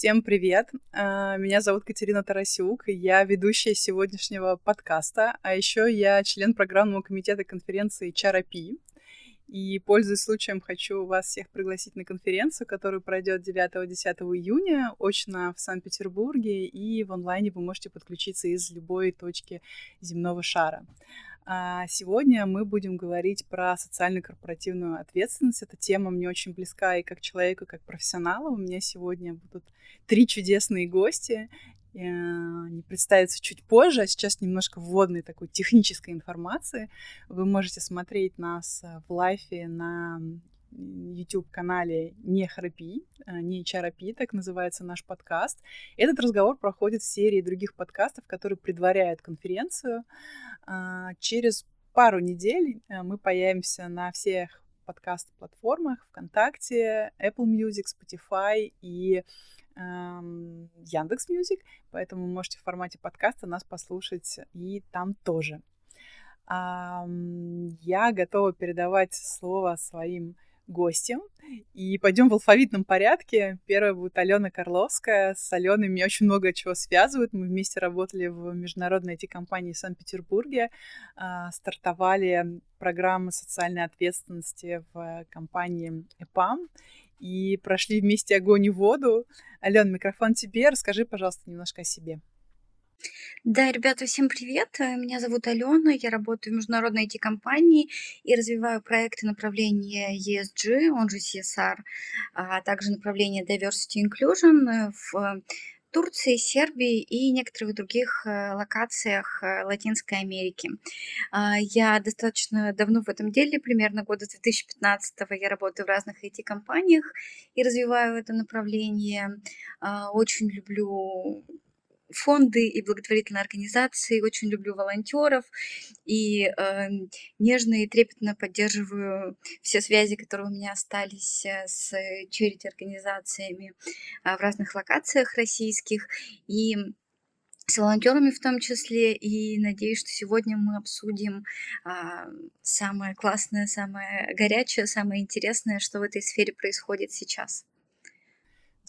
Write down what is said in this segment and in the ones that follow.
Всем привет! А, меня зовут Катерина Тарасюк, я ведущая сегодняшнего подкаста, а еще я член программного комитета конференции HRP. И, пользуясь случаем, хочу вас всех пригласить на конференцию, которая пройдет 9-10 июня, очно в Санкт-Петербурге, и в онлайне вы можете подключиться из любой точки земного шара. А сегодня мы будем говорить про социально-корпоративную ответственность. Эта тема мне очень близка и как человеку, и как профессионалу. У меня сегодня будут три чудесные гости. Э, они представятся чуть позже, а сейчас немножко вводной такой технической информации. Вы можете смотреть нас э, в лайфе на YouTube-канале «Не храпи», э, «Не чарапи», так называется наш подкаст. Этот разговор проходит в серии других подкастов, которые предваряют конференцию. А, через пару недель мы появимся на всех подкаст-платформах ВКонтакте, Apple Music, Spotify и Яндекс Music, поэтому можете в формате подкаста нас послушать и там тоже. Я готова передавать слово своим гостям. И пойдем в алфавитном порядке. Первая будет Алена Карловская. С Аленой меня очень много чего связывает. Мы вместе работали в международной IT-компании в Санкт-Петербурге, а, стартовали программы социальной ответственности в компании EPAM и прошли вместе огонь и воду. Алена, микрофон тебе. Расскажи, пожалуйста, немножко о себе. Да, ребята, всем привет. Меня зовут Алена, я работаю в международной IT-компании и развиваю проекты направления ESG, он же CSR, а также направление Diversity Inclusion в Турции, Сербии и некоторых других э, локациях Латинской Америки. А, я достаточно давно в этом деле, примерно года 2015 я работаю в разных IT-компаниях и развиваю это направление. А, очень люблю фонды и благотворительные организации, очень люблю волонтеров и э, нежно и трепетно поддерживаю все связи, которые у меня остались э, с черити организациями э, в разных локациях российских и с волонтерами в том числе, и надеюсь, что сегодня мы обсудим а, самое классное, самое горячее, самое интересное, что в этой сфере происходит сейчас.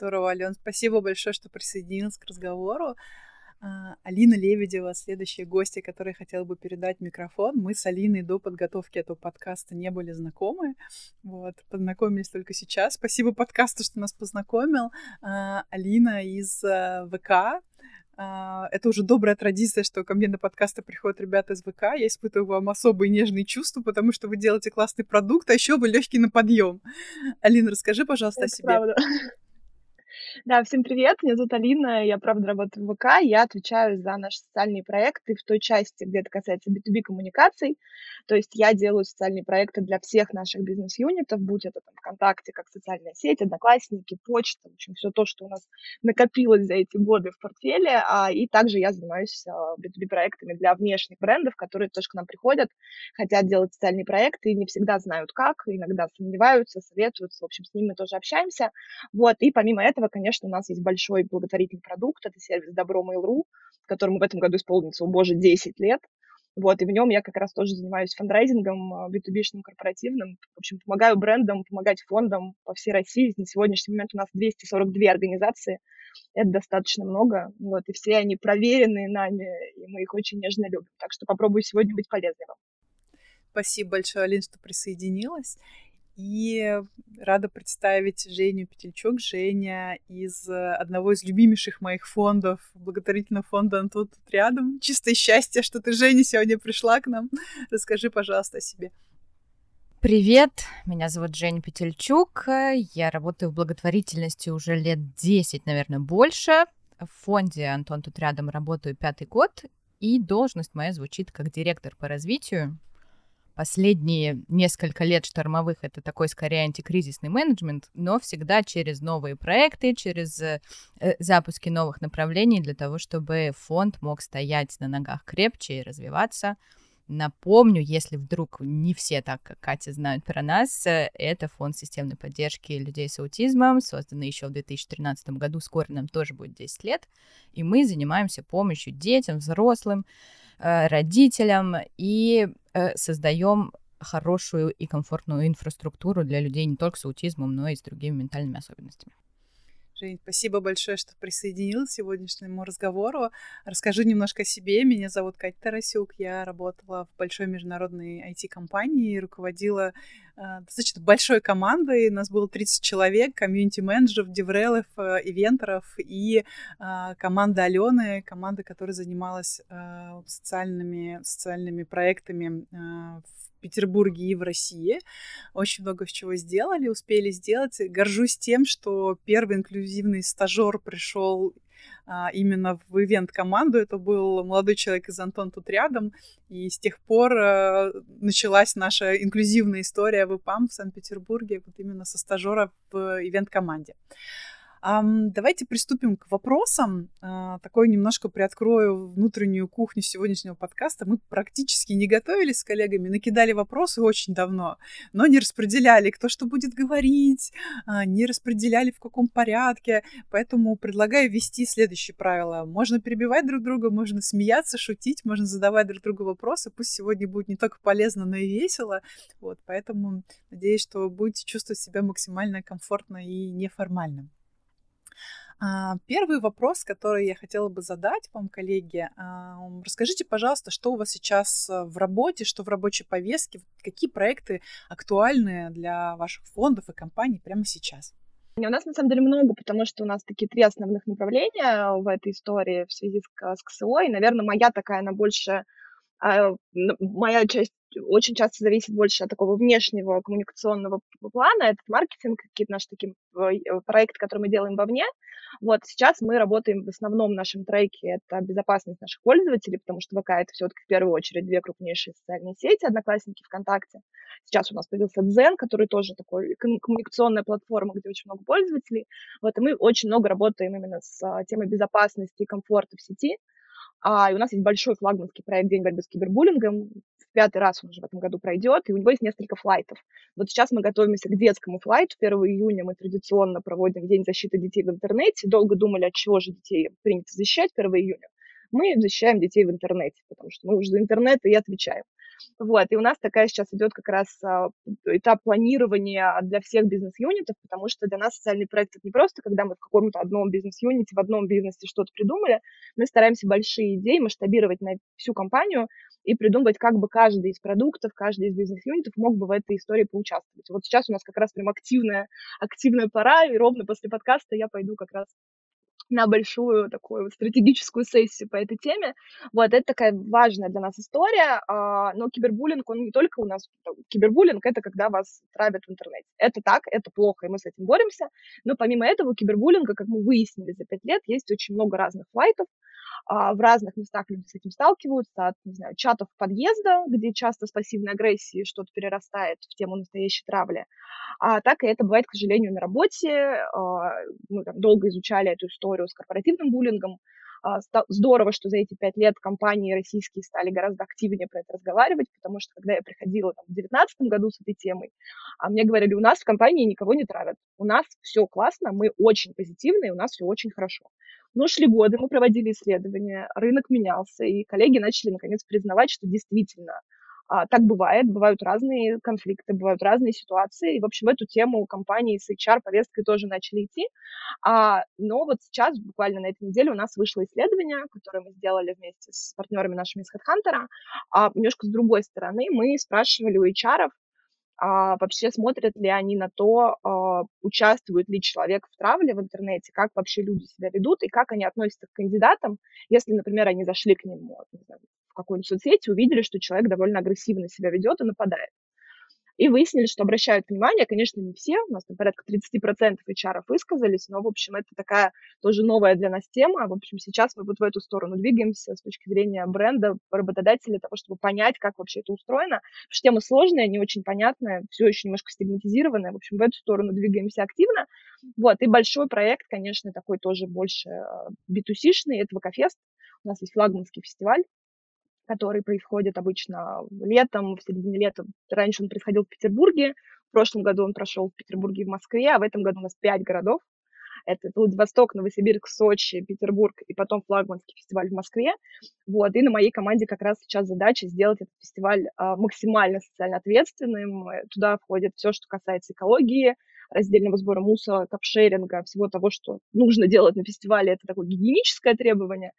Здорово, Ален, спасибо большое, что присоединилась к разговору. А, Алина Лебедева, следующая гостья, которой хотела бы передать микрофон. Мы с Алиной до подготовки этого подкаста не были знакомы. Вот, познакомились только сейчас. Спасибо подкасту, что нас познакомил. А, Алина из а, ВК. Это уже добрая традиция, что ко мне на подкасты приходят ребята из ВК. Я испытываю вам особые нежные чувства, потому что вы делаете классный продукт, а еще вы легкий на подъем. Алина, расскажи, пожалуйста, Это о себе. Правда. Да, всем привет, меня зовут Алина, я, правда, работаю в ВК, я отвечаю за наши социальные проекты в той части, где это касается B2B коммуникаций, то есть я делаю социальные проекты для всех наших бизнес-юнитов, будь это там ВКонтакте как социальная сеть, Одноклассники, почта, в общем, все то, что у нас накопилось за эти годы в портфеле, а, и также я занимаюсь а, B2B-проектами для внешних брендов, которые тоже к нам приходят, хотят делать социальные проекты и не всегда знают как, иногда сомневаются, советуются, в общем, с ними тоже общаемся, вот, и помимо этого, конечно, у нас есть большой благотворительный продукт, это сервис Добро Mail.ru, которому в этом году исполнится, о боже, 10 лет. Вот, и в нем я как раз тоже занимаюсь фандрайзингом, B2B-шным, корпоративным. В общем, помогаю брендам, помогать фондам по всей России. На сегодняшний момент у нас 242 организации. Это достаточно много. Вот, и все они проверенные нами, и мы их очень нежно любим. Так что попробую сегодня быть полезной вам. Спасибо большое, Алин, что присоединилась. И рада представить Женю Петельчук. Женя из э, одного из любимейших моих фондов, благотворительного фонда «Антон тут рядом». Чистое счастье, что ты, Женя, сегодня пришла к нам. Расскажи, пожалуйста, о себе. Привет, меня зовут Женя Петельчук. Я работаю в благотворительности уже лет 10, наверное, больше. В фонде «Антон тут рядом» работаю пятый год, и должность моя звучит как директор по развитию последние несколько лет штормовых это такой скорее антикризисный менеджмент, но всегда через новые проекты, через э, запуски новых направлений для того, чтобы фонд мог стоять на ногах крепче и развиваться. Напомню, если вдруг не все так, как Катя, знают про нас, э, это фонд системной поддержки людей с аутизмом, созданный еще в 2013 году, скоро нам тоже будет 10 лет, и мы занимаемся помощью детям, взрослым, Э, родителям и создаем хорошую и комфортную инфраструктуру для людей не только с аутизмом, но и с другими ментальными особенностями. Жень, спасибо большое, что присоединилась к сегодняшнему разговору. Расскажу немножко о себе. Меня зовут Катя Тарасюк. Я работала в большой международной IT-компании и руководила э, достаточно большой командой. Нас было 30 человек, комьюнити-менеджеров, деврелов, э, ивентеров и э, команда Алены, команда, которая занималась э, социальными, социальными проектами э, в Петербурге и в России. Очень много чего сделали, успели сделать. Горжусь тем, что первый инклюзивный стажер пришел именно в ивент-команду. Это был молодой человек из Антон тут рядом. И с тех пор а, началась наша инклюзивная история в ИПАМ в Санкт-Петербурге, вот именно со стажера в ивент-команде. Давайте приступим к вопросам. А, такой немножко приоткрою внутреннюю кухню сегодняшнего подкаста. Мы практически не готовились с коллегами, накидали вопросы очень давно, но не распределяли, кто что будет говорить, а, не распределяли в каком порядке. Поэтому предлагаю ввести следующие правила. Можно перебивать друг друга, можно смеяться, шутить, можно задавать друг другу вопросы. Пусть сегодня будет не только полезно, но и весело. Вот, поэтому надеюсь, что будете чувствовать себя максимально комфортно и неформально. А, первый вопрос, который я хотела бы задать вам, коллеги, а, расскажите, пожалуйста, что у вас сейчас э, в работе, что в рабочей повестке, какие проекты актуальны для ваших фондов и компаний прямо сейчас? У нас на самом деле много, потому что у нас такие три основных направления в этой истории в связи с, с КСО. И, наверное, моя такая, она больше а, моя часть очень часто зависит больше от такого внешнего коммуникационного плана. Это маркетинг, какие-то наши такие э, проекты, которые мы делаем вовне. Вот сейчас мы работаем в основном нашем треке, это безопасность наших пользователей, потому что ВК это все-таки в первую очередь две крупнейшие социальные сети, Одноклассники, ВКонтакте. Сейчас у нас появился Дзен, который тоже такой коммуникационная платформа, где очень много пользователей. Вот, и мы очень много работаем именно с а, темой безопасности и комфорта в сети. А, и у нас есть большой флагманский проект «День борьбы с кибербуллингом». В пятый раз он уже в этом году пройдет, и у него есть несколько флайтов. Вот сейчас мы готовимся к детскому флайту. 1 июня мы традиционно проводим День защиты детей в интернете. Долго думали, от чего же детей принято защищать 1 июня. Мы защищаем детей в интернете, потому что мы уже за интернет и отвечаем. Вот, и у нас такая сейчас идет как раз а, этап планирования для всех бизнес-юнитов, потому что для нас социальный проект это не просто, когда мы в каком-то одном бизнес-юните, в одном бизнесе что-то придумали, мы стараемся большие идеи масштабировать на всю компанию и придумывать, как бы каждый из продуктов, каждый из бизнес-юнитов мог бы в этой истории поучаствовать. Вот сейчас у нас как раз прям активная, активная пора, и ровно после подкаста я пойду как раз на большую такую стратегическую сессию по этой теме. Вот, это такая важная для нас история, а, но кибербуллинг, он не только у нас, кибербуллинг — это когда вас травят в интернете. Это так, это плохо, и мы с этим боремся, но помимо этого кибербуллинга, как мы выяснили за пять лет, есть очень много разных флайтов, в разных местах люди с этим сталкиваются, от, не знаю, чатов подъезда, где часто с пассивной агрессией что-то перерастает в тему настоящей травли, а так и это бывает, к сожалению, на работе. А, мы там долго изучали эту историю с корпоративным буллингом, а, здорово, что за эти пять лет компании российские стали гораздо активнее про это разговаривать, потому что когда я приходила там, в 2019 году с этой темой, а мне говорили, у нас в компании никого не травят, у нас все классно, мы очень позитивные, у нас все очень хорошо. Но шли годы, мы проводили исследования, рынок менялся, и коллеги начали наконец признавать, что действительно а, так бывает, бывают разные конфликты, бывают разные ситуации. И, в общем, эту тему компании с HR-повесткой тоже начали идти. А, но вот сейчас, буквально на этой неделе, у нас вышло исследование, которое мы сделали вместе с партнерами нашими из HeadHunter. А, немножко с другой стороны, мы спрашивали у HR, а, вообще смотрят ли они на то, а, участвует ли человек в травле в интернете, как вообще люди себя ведут и как они относятся к кандидатам, если, например, они зашли к нему знаю, в какой-нибудь соцсети, увидели, что человек довольно агрессивно себя ведет и нападает. И выяснили, что обращают внимание, конечно, не все, у нас там порядка 30% HR высказались, но, в общем, это такая тоже новая для нас тема. В общем, сейчас мы вот в эту сторону двигаемся с точки зрения бренда, работодателя, того, чтобы понять, как вообще это устроено. Потому что тема сложная, не очень понятная, все еще немножко стигматизированная. В общем, в эту сторону двигаемся активно. Вот, и большой проект, конечно, такой тоже больше B2C-шный, это ВКФест. У нас есть флагманский фестиваль, который происходит обычно летом, в середине лета. Раньше он происходил в Петербурге, в прошлом году он прошел в Петербурге и в Москве, а в этом году у нас пять городов. Это Владивосток, Новосибирск, Сочи, Петербург и потом флагманский фестиваль в Москве. Вот. И на моей команде как раз сейчас задача сделать этот фестиваль а, максимально социально ответственным. Туда входит все, что касается экологии, раздельного сбора мусора, капшеринга, всего того, что нужно делать на фестивале. Это такое гигиеническое требование.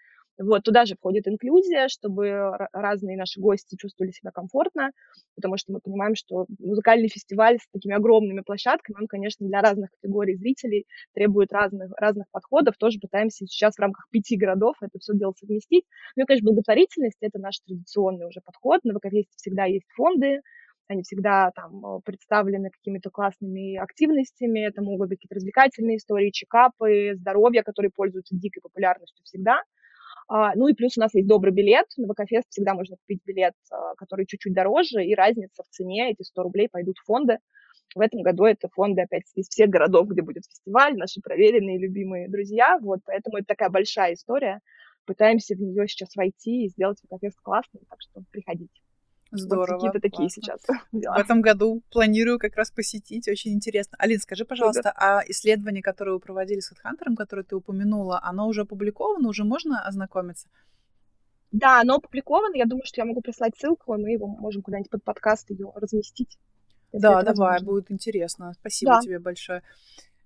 Вот, туда же входит инклюзия, чтобы разные наши гости чувствовали себя комфортно, потому что мы понимаем, что музыкальный фестиваль с такими огромными площадками, он, конечно, для разных категорий зрителей требует разных, разных подходов. Тоже пытаемся сейчас в рамках пяти городов это все дело совместить. Ну и, конечно, благотворительность — это наш традиционный уже подход. На ВКФесте всегда есть фонды, они всегда там представлены какими-то классными активностями, это могут быть какие-то развлекательные истории, чекапы, здоровье, которые пользуются дикой популярностью всегда. А, ну и плюс у нас есть добрый билет. На ВКФест всегда можно купить билет, а, который чуть-чуть дороже, и разница в цене, эти 100 рублей пойдут в фонды. В этом году это фонды опять из всех городов, где будет фестиваль, наши проверенные, любимые друзья. Вот, поэтому это такая большая история. Пытаемся в нее сейчас войти и сделать ВКФест классным, так что приходите. Здорово. Вот какие-то такие сейчас дела. В этом году планирую как раз посетить. Очень интересно. Алин, скажи, пожалуйста, Супер. а исследование, которое вы проводили с HeadHunter, которое ты упомянула, оно уже опубликовано? Уже можно ознакомиться? Да, оно опубликовано. Я думаю, что я могу прислать ссылку, и мы его можем куда-нибудь под подкаст ее разместить. Да, давай, возможно. будет интересно. Спасибо да. тебе большое.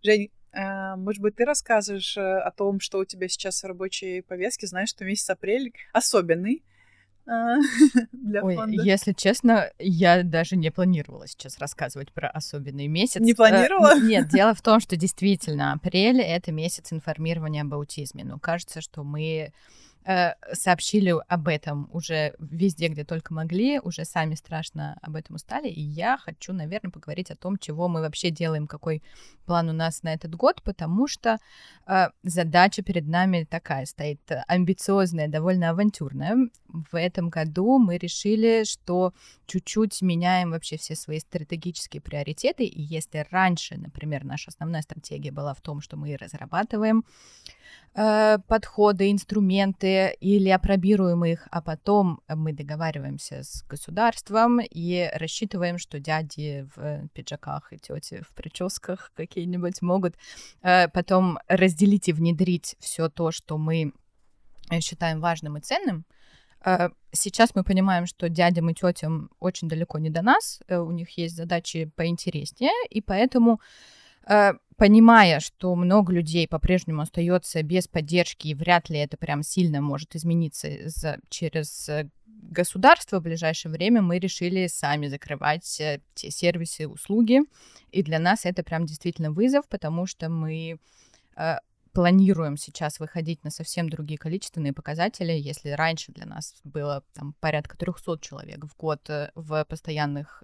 Жень, э, может быть, ты расскажешь э, о том, что у тебя сейчас в рабочей повестке? Знаешь, что месяц апрель особенный для Ой, фонда. если честно, я даже не планировала сейчас рассказывать про особенный месяц. Не планировала? Нет, дело в том, что действительно апрель — это месяц информирования об аутизме. Но кажется, что мы Э, сообщили об этом уже везде, где только могли, уже сами страшно об этом устали, и я хочу, наверное, поговорить о том, чего мы вообще делаем, какой план у нас на этот год, потому что э, задача перед нами такая стоит, амбициозная, довольно авантюрная. В этом году мы решили, что чуть-чуть меняем вообще все свои стратегические приоритеты, и если раньше, например, наша основная стратегия была в том, что мы разрабатываем Э, подходы, инструменты или опробируем их, а потом мы договариваемся с государством и рассчитываем, что дяди в пиджаках и тети в прическах какие-нибудь могут э, потом разделить и внедрить все то, что мы считаем важным и ценным. Э, сейчас мы понимаем, что дядям и тетям очень далеко не до нас, у них есть задачи поинтереснее, и поэтому Э, понимая, что много людей по-прежнему остается без поддержки, и вряд ли это прям сильно может измениться за, через э, государство в ближайшее время, мы решили сами закрывать э, те сервисы, услуги. И для нас это прям действительно вызов, потому что мы э, планируем сейчас выходить на совсем другие количественные показатели. Если раньше для нас было там, порядка 300 человек в год в постоянных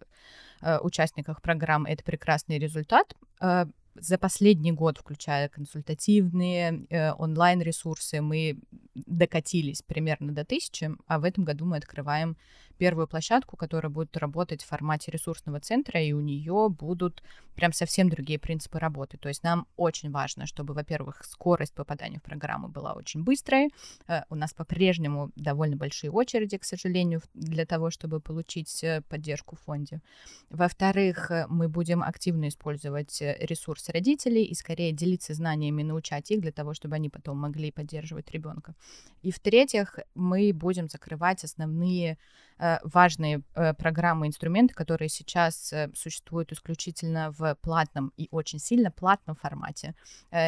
э, участниках программы, это прекрасный результат, Э, за последний год, включая консультативные э, онлайн-ресурсы, мы докатились примерно до тысячи, а в этом году мы открываем первую площадку, которая будет работать в формате ресурсного центра, и у нее будут прям совсем другие принципы работы. То есть нам очень важно, чтобы, во-первых, скорость попадания в программу была очень быстрой. Э, у нас по-прежнему довольно большие очереди, к сожалению, для того, чтобы получить э, поддержку в фонде. Во-вторых, э, мы будем активно использовать ресурсы родителей и скорее делиться знаниями, научать их для того, чтобы они потом могли поддерживать ребенка. И в-третьих, мы будем закрывать основные важные э, программы, инструменты, которые сейчас э, существуют исключительно в платном и очень сильно платном формате.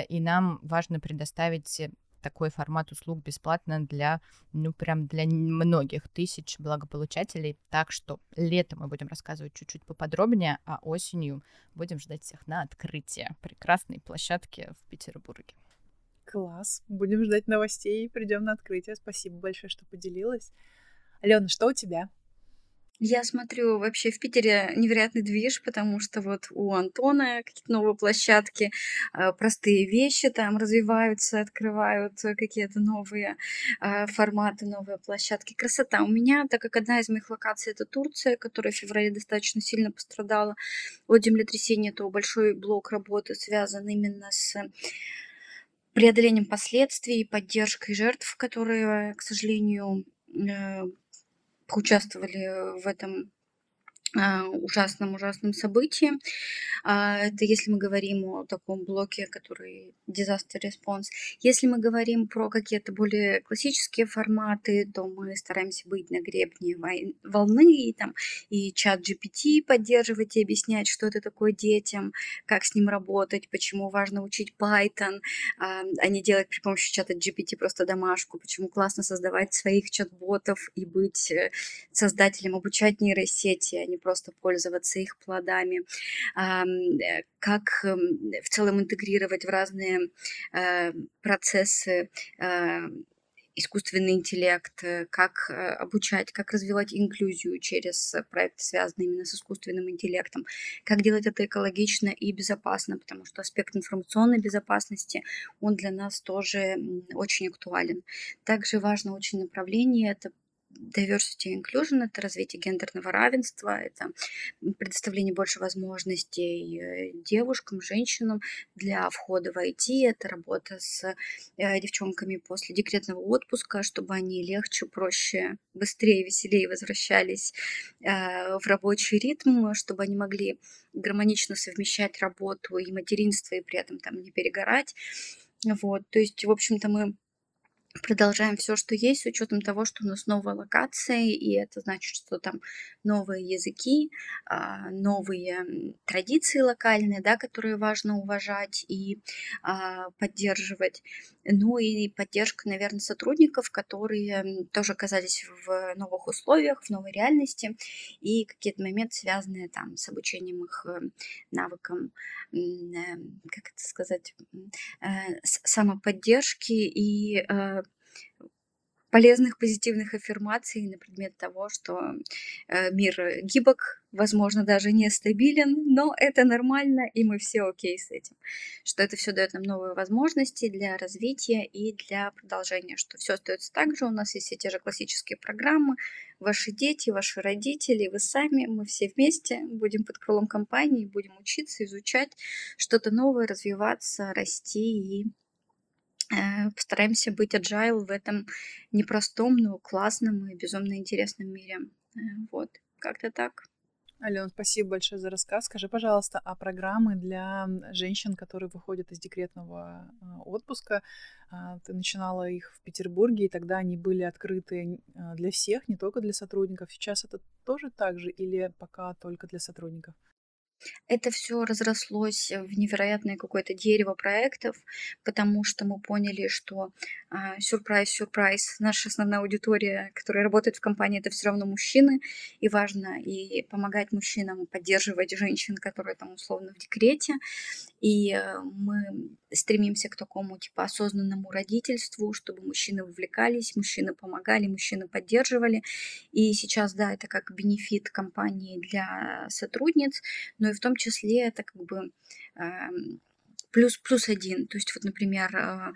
И нам важно предоставить такой формат услуг бесплатно для, ну, прям для многих тысяч благополучателей. Так что летом мы будем рассказывать чуть-чуть поподробнее, а осенью будем ждать всех на открытие прекрасной площадки в Петербурге. Класс. Будем ждать новостей, придем на открытие. Спасибо большое, что поделилась. Алена, что у тебя? Я смотрю, вообще в Питере невероятный движ, потому что вот у Антона какие-то новые площадки, э, простые вещи там развиваются, открывают какие-то новые э, форматы, новые площадки. Красота. У меня, так как одна из моих локаций это Турция, которая в феврале достаточно сильно пострадала от землетрясения, то большой блок работы связан именно с преодолением последствий, поддержкой жертв, которые, к сожалению, э, поучаствовали в этом ужасном-ужасном событии. А, это если мы говорим о таком блоке, который disaster response. Если мы говорим про какие-то более классические форматы, то мы стараемся быть на гребне волны и там и чат GPT поддерживать и объяснять, что это такое детям, как с ним работать, почему важно учить Python, а, а не делать при помощи чата GPT просто домашку, почему классно создавать своих чат-ботов и быть э, создателем, обучать нейросети, а не просто пользоваться их плодами, э, как эм, в целом интегрировать в разные э, процессы э, искусственный интеллект, как обучать, как развивать инклюзию через проекты, связанные именно с искусственным интеллектом, как делать это экологично и безопасно, потому что аспект информационной безопасности, он для нас тоже очень актуален. Также важно очень направление, это diversity и inclusion — это развитие гендерного равенства, это предоставление больше возможностей э, девушкам, женщинам для входа в IT, это работа с э, девчонками после декретного отпуска, чтобы они легче, проще, быстрее, веселее возвращались э, в рабочий ритм, чтобы они могли гармонично совмещать работу и материнство, и при этом там не перегорать. Вот, то есть, в общем-то, мы продолжаем все, что есть, с учетом того, что у нас новая локация, и это значит, что там новые языки, а, новые традиции локальные, да, которые важно уважать и а, поддерживать. Ну и поддержка, наверное, сотрудников, которые тоже оказались в новых условиях, в новой реальности, и какие-то моменты, связанные там с обучением их э, навыкам, э, как это сказать, э, самоподдержки и полезных позитивных аффирмаций на предмет того, что э, мир гибок, возможно, даже нестабилен, но это нормально, и мы все окей с этим. Что это все дает нам новые возможности для развития и для продолжения, что все остается так же, у нас есть все те же классические программы, ваши дети, ваши родители, вы сами, мы все вместе будем под крылом компании, будем учиться, изучать что-то новое, развиваться, расти и постараемся быть agile в этом непростом, но классном и безумно интересном мире. Э, вот, как-то так. Ален, спасибо большое за рассказ. Скажи, пожалуйста, а программы для женщин, которые выходят из декретного э, отпуска, а, ты начинала их в Петербурге, и тогда они были открыты для всех, не только для сотрудников. Сейчас это тоже так же или пока только для сотрудников? Это все разрослось в невероятное какое-то дерево проектов, потому что мы поняли, что а, сюрприз, сюрприз, наша основная аудитория, которая работает в компании, это все равно мужчины, и важно и помогать мужчинам, поддерживать женщин, которые там условно в декрете, и э, мы стремимся к такому типа осознанному родительству, чтобы мужчины вовлекались, мужчины помогали, мужчины поддерживали. И сейчас, да, это как бенефит компании для сотрудниц, но и в том числе это как бы эм, плюс плюс один. То есть вот, например, э,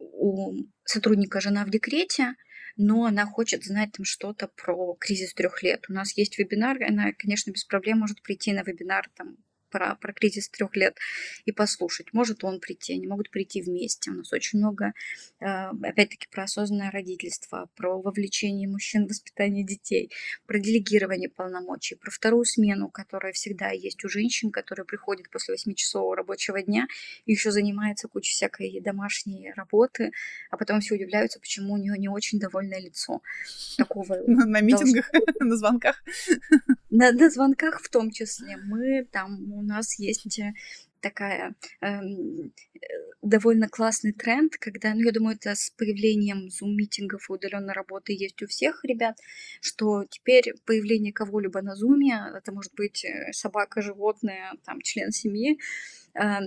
у сотрудника жена в декрете, но она хочет знать там что-то про кризис трех лет. У нас есть вебинар, она, конечно, без проблем может прийти на вебинар там про, про кризис трех лет и послушать. Может он прийти, они могут прийти вместе. У нас очень много, э, опять-таки, про осознанное родительство, про вовлечение мужчин в воспитание детей, про делегирование полномочий, про вторую смену, которая всегда есть у женщин, которые приходят после 8-часового рабочего дня и еще занимается кучей всякой домашней работы, а потом все удивляются, почему у нее не очень довольное лицо. Такого на митингах, на звонках. На, на звонках в том числе. Мы там, у нас есть э, такая эм, э, довольно классный тренд, когда, ну, я думаю, это с появлением зум-митингов и удаленной работы есть у всех ребят, что теперь появление кого-либо на зуме, это может быть э, собака, животное, там, член семьи, э,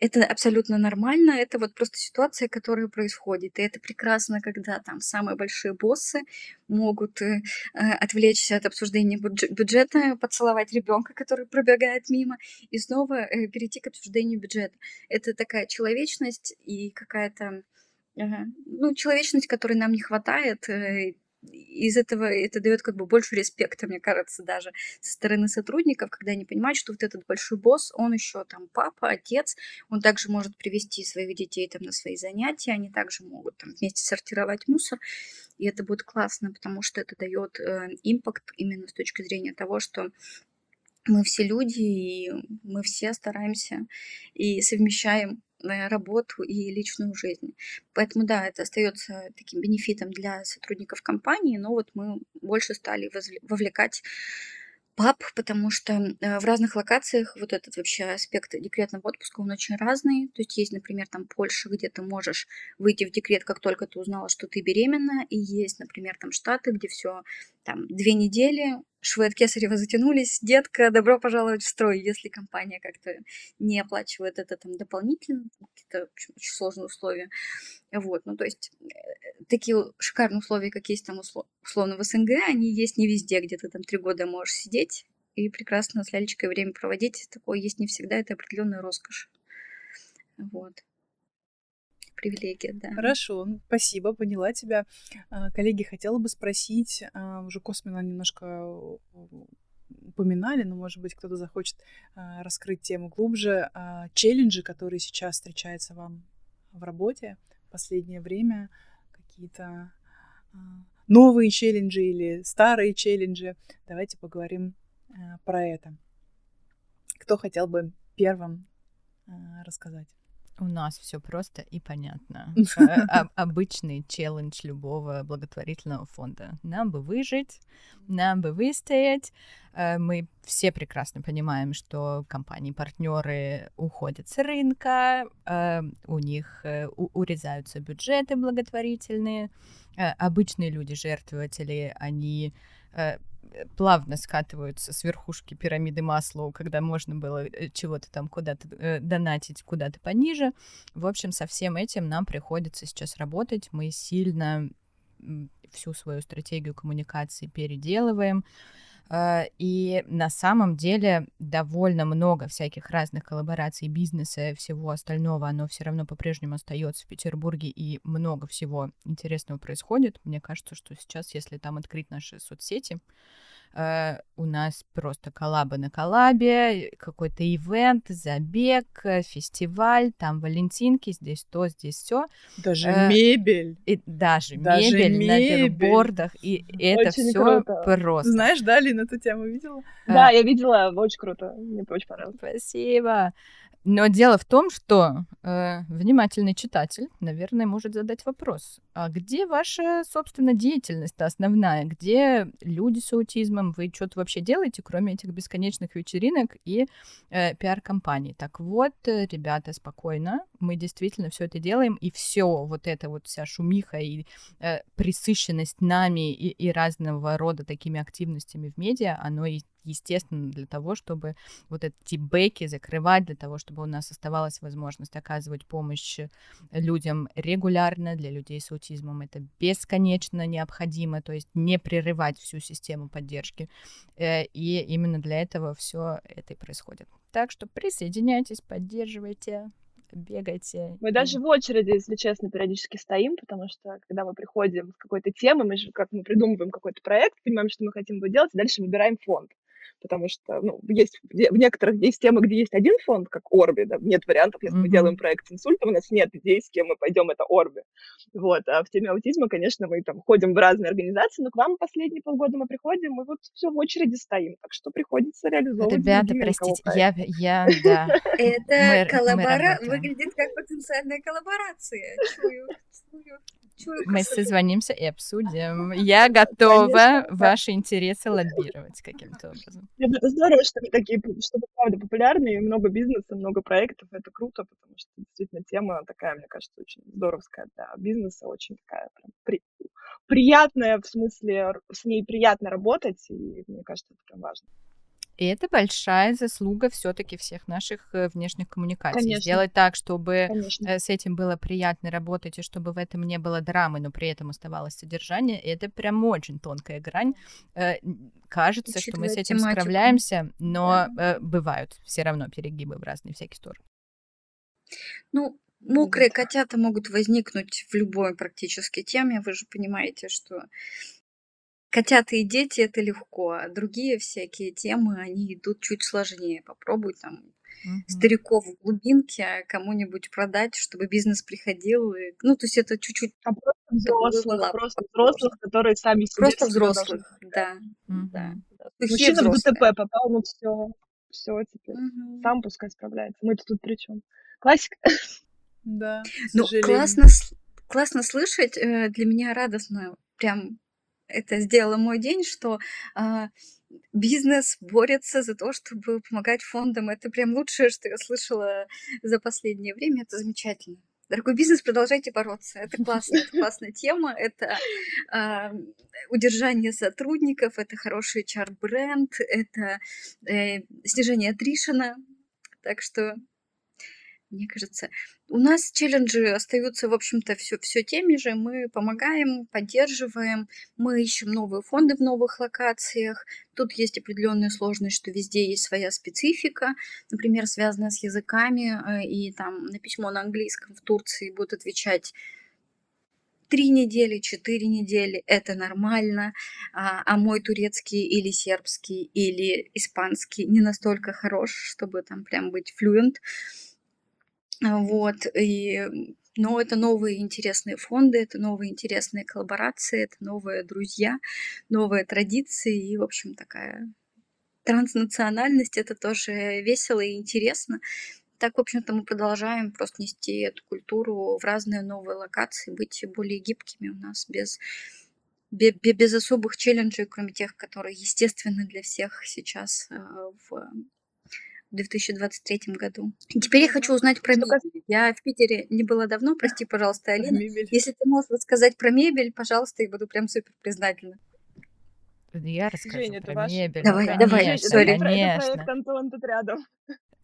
это абсолютно нормально, это вот просто ситуация, которая происходит. И это прекрасно, когда там самые большие боссы могут э, э отвлечься от обсуждения бюджета, поцеловать ребенка, который пробегает мимо, и снова э, перейти к обсуждению бюджета. Это такая человечность и какая-то э, ну, человечность, которой нам не хватает, э, из этого это дает как бы больше респекта, мне кажется, даже со стороны сотрудников, когда они понимают, что вот этот большой босс, он еще там папа, отец, он также может привести своих детей там на свои занятия, они также могут там вместе сортировать мусор. И это будет классно, потому что это дает э, импакт именно с точки зрения того, что мы все люди, и мы все стараемся и совмещаем работу и личную жизнь. Поэтому да, это остается таким бенефитом для сотрудников компании, но вот мы больше стали вовлекать пап, потому что э, в разных локациях вот этот вообще аспект декретного отпуска, он очень разный. То есть есть, например, там Польша, где ты можешь выйти в декрет, как только ты узнала, что ты беременна, и есть, например, там Штаты, где все там две недели, швы от Кесарева затянулись, детка, добро пожаловать в строй, если компания как-то не оплачивает это там дополнительно, какие-то очень сложные условия. Вот, ну то есть э, такие шикарные условия, как есть там условно в СНГ, они есть не везде, где ты там три года можешь сидеть и прекрасно с лялечкой время проводить. Такое есть не всегда, это определенная роскошь. Вот привилегия, да. Хорошо, спасибо, поняла тебя. А, коллеги, хотела бы спросить, а, уже косвенно немножко упоминали, но, может быть, кто-то захочет а, раскрыть тему глубже. Челленджи, которые сейчас встречаются вам в работе в последнее время, какие-то новые челленджи или старые челленджи. Давайте поговорим про это. Кто хотел бы первым рассказать? У нас все просто и понятно. Э, обычный челлендж любого благотворительного фонда. Нам бы выжить, нам бы выстоять. Э, мы все прекрасно понимаем, что компании-партнеры уходят с рынка, э, у них урезаются бюджеты благотворительные. Обычные люди, жертвователи, они плавно скатываются с верхушки пирамиды Маслоу, когда можно было э, чего-то там куда-то э, донатить куда-то пониже. В общем, со всем этим нам приходится сейчас работать. Мы сильно всю свою стратегию коммуникации переделываем. Э, и на самом деле довольно много всяких разных коллабораций бизнеса и всего остального, оно все равно по-прежнему остается в Петербурге, и много всего интересного происходит. Мне кажется, что сейчас, если там открыть наши соцсети, Э, у нас просто коллабы на коллабе, какой-то ивент, забег, э, фестиваль, там валентинки, здесь то, здесь все. Даже э, мебель. И даже, даже мебель, мебель на билбордах, и это все просто. Знаешь, да, Лина, эту тему видела? Да, я видела, очень круто, мне очень понравилось. Спасибо. Но дело в том, что э, внимательный читатель, наверное, может задать вопрос: а где ваша, собственно, деятельность основная? Где люди с аутизмом? Вы что-то вообще делаете, кроме этих бесконечных вечеринок и э, пиар-компаний? Так вот, э, ребята, спокойно, мы действительно все это делаем, и все вот это вот вся шумиха и э, присыщенность нами и, и разного рода такими активностями в медиа, оно и естественно, для того, чтобы вот эти бэки закрывать, для того, чтобы у нас оставалась возможность оказывать помощь людям регулярно, для людей с аутизмом это бесконечно необходимо, то есть не прерывать всю систему поддержки. Э, и именно для этого все это и происходит. Так что присоединяйтесь, поддерживайте бегайте. Мы даже в очереди, если честно, периодически стоим, потому что когда мы приходим с какой-то темы, мы же как мы придумываем какой-то проект, понимаем, что мы хотим его делать, и дальше выбираем фонд потому что ну, есть, в некоторых есть темы, где есть один фонд, как Орби, да, нет вариантов, если mm-hmm. мы делаем проект с инсультом, у нас нет идей, с кем мы пойдем, это Орби. Вот, а в теме аутизма, конечно, мы там ходим в разные организации, но к вам последние полгода мы приходим, мы вот все в очереди стоим, так что приходится реализовывать. Ребята, простите, я, я, да. Это коллабора выглядит как потенциальная коллаборация. Чую, чую. Мы созвонимся и обсудим. Я готова ваши интересы лоббировать каким-то образом. Это здорово, что вы такие, что вы правда популярны, и много бизнеса, много проектов. Это круто, потому что действительно тема такая, мне кажется, очень здоровская для бизнеса, очень такая прям при, приятная, в смысле, с ней приятно работать, и мне кажется, это прям важно. И это большая заслуга все-таки всех наших э, внешних коммуникаций. Конечно. Сделать так, чтобы Конечно. Э, с этим было приятно работать, и чтобы в этом не было драмы, но при этом оставалось содержание. Это прям очень тонкая грань. Э, кажется, что мы с этим тематику. справляемся, но да. бывают все равно перегибы в разные всякие стороны. Ну, мокрые котята могут возникнуть в любой практически теме. Вы же понимаете, что котята и дети это легко, а другие всякие темы, они идут чуть сложнее. Попробуй там Мгм. стариков в глубинке кому-нибудь продать, чтобы бизнес приходил. И, ну, то есть это чуть-чуть А просто взрослых, просто взрослых, которые сами себе Просто взрослых, да, да. Мужчина в ДТП попал, ну все, все теперь. Сам пускай справляется. Мы-то тут при чем? Классика. Да, Ну, классно, классно слышать. Э, для меня радостно. Прям это сделало мой день, что а, бизнес борется за то, чтобы помогать фондам. Это прям лучшее, что я слышала за последнее время. Это замечательно. Дорогой бизнес, продолжайте бороться. Это классно, это классная тема. Это э, удержание сотрудников, это хороший чар-бренд, это э, снижение атришена. Так что мне кажется. У нас челленджи остаются, в общем-то, все, все теми же. Мы помогаем, поддерживаем, мы ищем новые фонды в новых локациях. Тут есть определенная сложность, что везде есть своя специфика, например, связанная с языками, э, и там на письмо на английском в Турции будут отвечать три недели, четыре недели, это нормально, а, а мой турецкий или сербский или испанский не настолько хорош, чтобы там прям быть флюент. Вот, и, но это новые интересные фонды, это новые интересные коллаборации, это новые друзья, новые традиции и, в общем, такая транснациональность, это тоже весело и интересно. Так, в общем-то, мы продолжаем просто нести эту культуру в разные новые локации, быть более гибкими у нас без без, особых челленджей, кроме тех, которые естественны для всех сейчас э, в в 2023 году. теперь я хочу узнать про мебель. Я в Питере не была давно, прости, пожалуйста, Алина. Мебель. Если ты можешь рассказать про мебель, пожалуйста, я буду прям супер признательна. Я расскажу Женя, про ваш... мебель. Давай, конечно, давай, Женя, конечно. Это проект Антон тут рядом.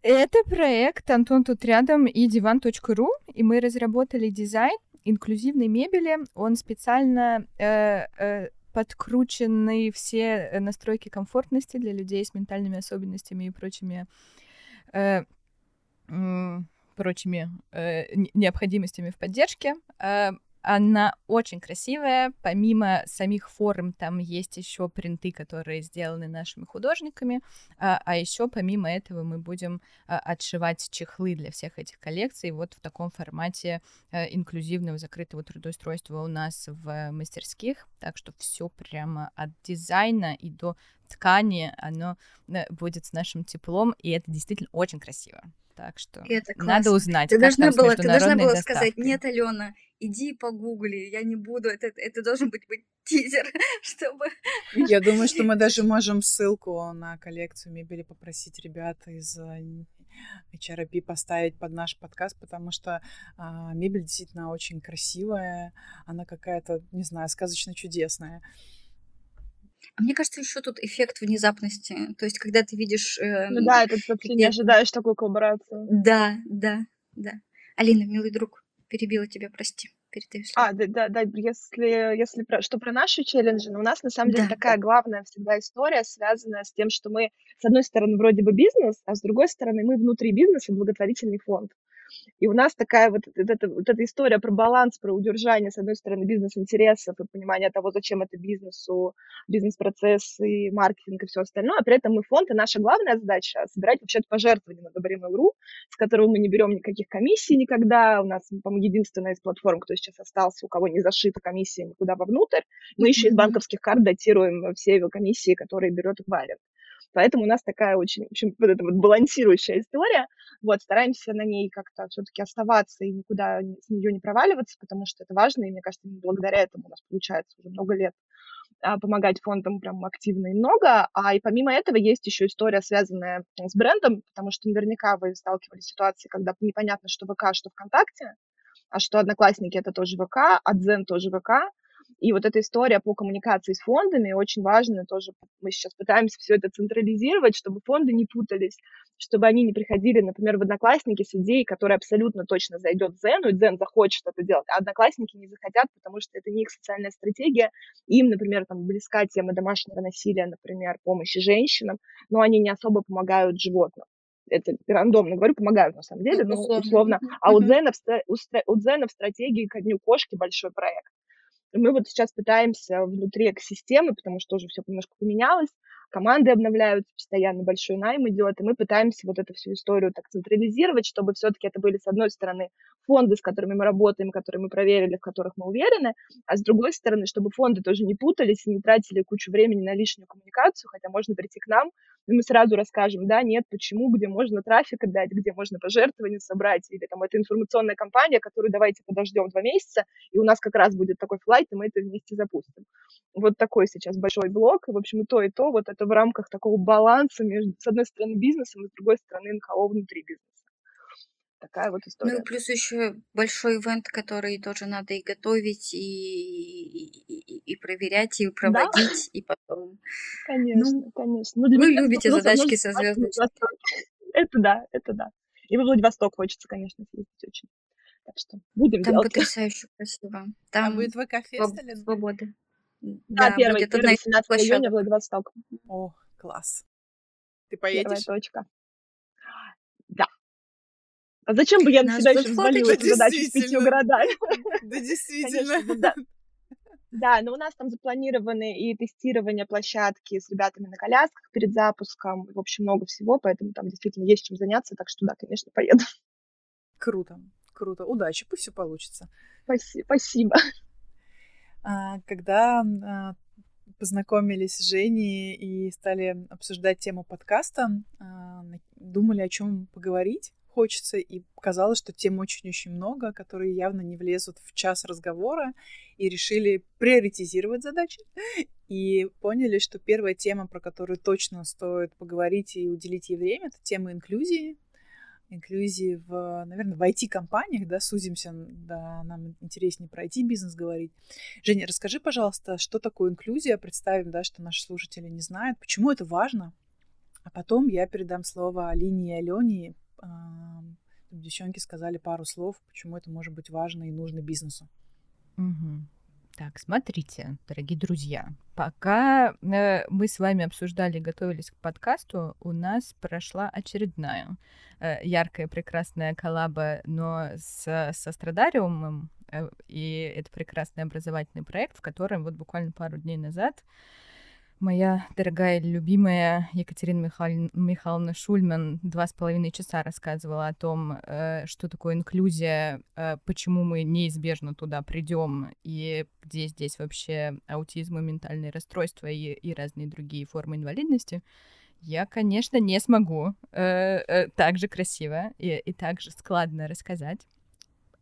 Это проект Антон тут рядом и диван.ру, и мы разработали дизайн инклюзивной мебели. Он специально э, э, подкручены все настройки комфортности для людей с ментальными особенностями и прочими э, прочими э, необходимостями в поддержке. Э, она очень красивая. Помимо самих форм, там есть еще принты, которые сделаны нашими художниками. А, а еще помимо этого мы будем а, отшивать чехлы для всех этих коллекций вот в таком формате а, инклюзивного закрытого трудоустройства у нас в мастерских. Так что все прямо от дизайна и до ткани, оно э, будет с нашим теплом, и это действительно очень красиво. Так что это надо узнать. Ты должна была, ты должна была сказать, нет, Алена, иди погугли, я не буду, это, это должен быть, быть тизер, чтобы... Я думаю, что мы даже можем ссылку на коллекцию мебели попросить ребят из HRP э, поставить под наш подкаст, потому что а, мебель действительно очень красивая, она какая-то, не знаю, сказочно чудесная. А мне кажется, еще тут эффект внезапности. То есть, когда ты видишь... Э, ну да, это вообще не ожидаешь такую коллаборацию. Да, да, да. Алина, милый друг, перебила тебя, прости. Передаю слово. А, да, да, да, если, если про, что про наши челленджи, но у нас на самом деле да. такая главная всегда история, связанная с тем, что мы, с одной стороны, вроде бы бизнес, а с другой стороны, мы внутри бизнеса благотворительный фонд. И у нас такая вот, вот, эта, вот эта история про баланс, про удержание, с одной стороны, бизнес-интересов и понимание того, зачем это бизнесу, бизнес-процессы, маркетинг и все остальное. А при этом мы фонд, и наша главная задача — собирать вообще пожертвования на Добрым.ру, с которого мы не берем никаких комиссий никогда. У нас, по-моему, единственная из платформ, кто сейчас остался, у кого не зашита комиссия никуда вовнутрь. Мы еще из банковских карт датируем все его комиссии, которые берет Эквайринг. Поэтому у нас такая очень, в общем, вот эта вот балансирующая история. Вот, стараемся на ней как-то все-таки оставаться и никуда с нее не проваливаться, потому что это важно, и мне кажется, благодаря этому у нас получается уже много лет а, помогать фондам прям активно и много. А и помимо этого есть еще история, связанная с брендом, потому что наверняка вы сталкивались с ситуацией, когда непонятно, что ВК, что ВКонтакте, а что Одноклассники это тоже ВК, а Дзен тоже ВК, и вот эта история по коммуникации с фондами очень важна тоже. Мы сейчас пытаемся все это централизировать, чтобы фонды не путались, чтобы они не приходили, например, в Одноклассники с идеей, которая абсолютно точно зайдет Дзену, и Дзен захочет это делать, а Одноклассники не захотят, потому что это не их социальная стратегия. Им, например, там близка тема домашнего насилия, например, помощи женщинам, но они не особо помогают животным это рандомно говорю, помогают на самом деле, но условно. условно. А у Дзена, у Дзена в стратегии ко дню кошки большой проект. Мы вот сейчас пытаемся внутри экосистемы, потому что уже все немножко поменялось, команды обновляются, постоянно большой найм идет, и мы пытаемся вот эту всю историю так централизировать, чтобы все-таки это были, с одной стороны, фонды, с которыми мы работаем, которые мы проверили, в которых мы уверены, а с другой стороны, чтобы фонды тоже не путались и не тратили кучу времени на лишнюю коммуникацию, хотя можно прийти к нам, и мы сразу расскажем, да, нет, почему, где можно трафик отдать, где можно пожертвования собрать, или там это информационная кампания, которую давайте подождем два месяца, и у нас как раз будет такой флайт, и мы это вместе запустим. Вот такой сейчас большой блок, и, в общем, и то, и то, вот это в рамках такого баланса между, с одной стороны, бизнесом, и с другой стороны, НКО внутри бизнеса. Такая вот история. Ну и плюс еще большой ивент, который тоже надо и готовить, и, и, и проверять, и проводить, да? и потом. Конечно, ну, конечно. Ну, для вы меня любите задачки со звездочкой. Это да, это да. И во Владивосток хочется, конечно, съездить очень. Так что будем Там делать. потрясающе красиво. Там а будет ВК-фест или? Свобода. Да, да первый, будет первый 17 июня Владивосток. О, класс. Ты поедешь? Первая точка. Да. А зачем бы я на себя еще взвалила эту задачу с пятью городами? Да, действительно. да. Да, но у нас там запланированы и тестирование площадки с ребятами на колясках перед запуском. В общем, много всего, поэтому там действительно есть чем заняться. Так что да, конечно, поеду. Круто, круто. Удачи, пусть все получится. Спасибо. А, когда а, познакомились с Женей и стали обсуждать тему подкаста, а, думали, о чем поговорить хочется, и казалось, что тем очень-очень много, которые явно не влезут в час разговора, и решили приоритизировать задачи, и поняли, что первая тема, про которую точно стоит поговорить и уделить ей время, это тема инклюзии, инклюзии в, наверное, в IT-компаниях, да, сузимся, да, нам интереснее про IT-бизнес говорить. Женя, расскажи, пожалуйста, что такое инклюзия, представим, да, что наши слушатели не знают, почему это важно, а потом я передам слово Алине и Алене, девчонки сказали пару слов, почему это может быть важно и нужно бизнесу. Угу. Так, смотрите, дорогие друзья, пока э, мы с вами обсуждали готовились к подкасту, у нас прошла очередная э, яркая, прекрасная коллаба, но с, со Страдариумом, э, и это прекрасный образовательный проект, в котором вот буквально пару дней назад Моя дорогая любимая Екатерина Михайловна, Михайловна Шульман два с половиной часа рассказывала о том, э, что такое инклюзия, э, почему мы неизбежно туда придем, и где здесь вообще аутизм и ментальные расстройства и, и разные другие формы инвалидности. Я, конечно, не смогу э, так же красиво и, и так же складно рассказать.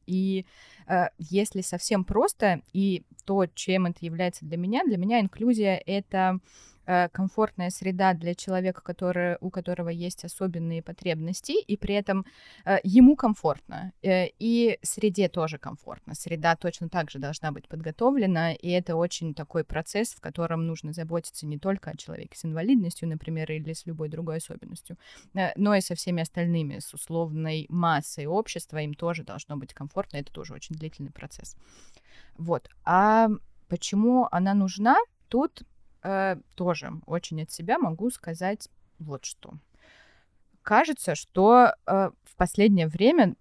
И э, если совсем просто, и то, чем это является для меня, для меня инклюзия — это комфортная среда для человека, который, у которого есть особенные потребности, и при этом э, ему комфортно, э, и среде тоже комфортно. Среда точно так же должна быть подготовлена, и это очень такой процесс, в котором нужно заботиться не только о человеке с инвалидностью, например, или с любой другой особенностью, но и со всеми остальными, с условной массой общества, им тоже должно быть комфортно, это тоже очень длительный процесс. Вот. А почему она нужна? Тут э, тоже очень от себя могу сказать вот что. Кажется, что э, в последнее время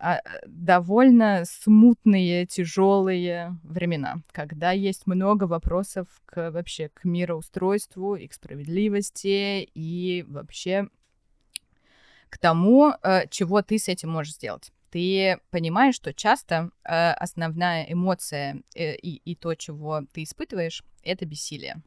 а, довольно смутные, тяжелые времена, когда есть много вопросов к вообще к мироустройству и к справедливости и вообще к тому, э, чего ты с этим можешь сделать. Ты понимаешь, что часто э, основная эмоция э, и, и то, чего ты испытываешь, это бессилие.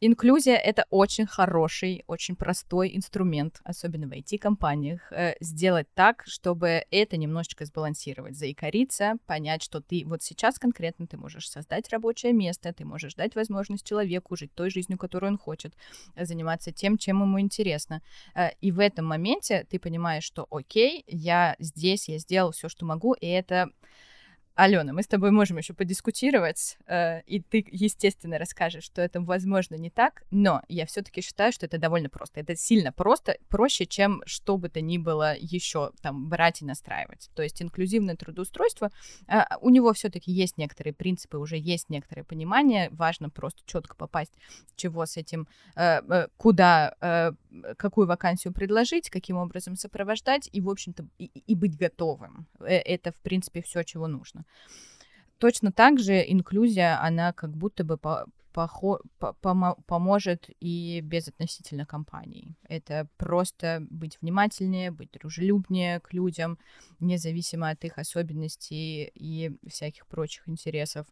Инклюзия — это очень хороший, очень простой инструмент, особенно в IT-компаниях, э, сделать так, чтобы это немножечко сбалансировать, заикариться, понять, что ты вот сейчас конкретно ты можешь создать рабочее место, ты можешь дать возможность человеку жить той жизнью, которую он хочет, заниматься тем, чем ему интересно. Э, и в этом моменте ты понимаешь, что окей, я здесь, я сделал все, что могу, и это Алена, мы с тобой можем еще подискутировать, э, и ты, естественно, расскажешь, что это, возможно, не так, но я все-таки считаю, что это довольно просто. Это сильно просто, проще, чем что бы то ни было еще там брать и настраивать. То есть инклюзивное трудоустройство, э, у него все-таки есть некоторые принципы, уже есть некоторые понимания, важно просто четко попасть, чего с этим, э, куда, какую вакансию предложить, каким образом сопровождать, и, в общем-то, и, и быть готовым. Это, в принципе, все, чего нужно. Точно так же инклюзия, она как будто бы поможет и без относительно компании. Это просто быть внимательнее, быть дружелюбнее к людям, независимо от их особенностей и всяких прочих интересов.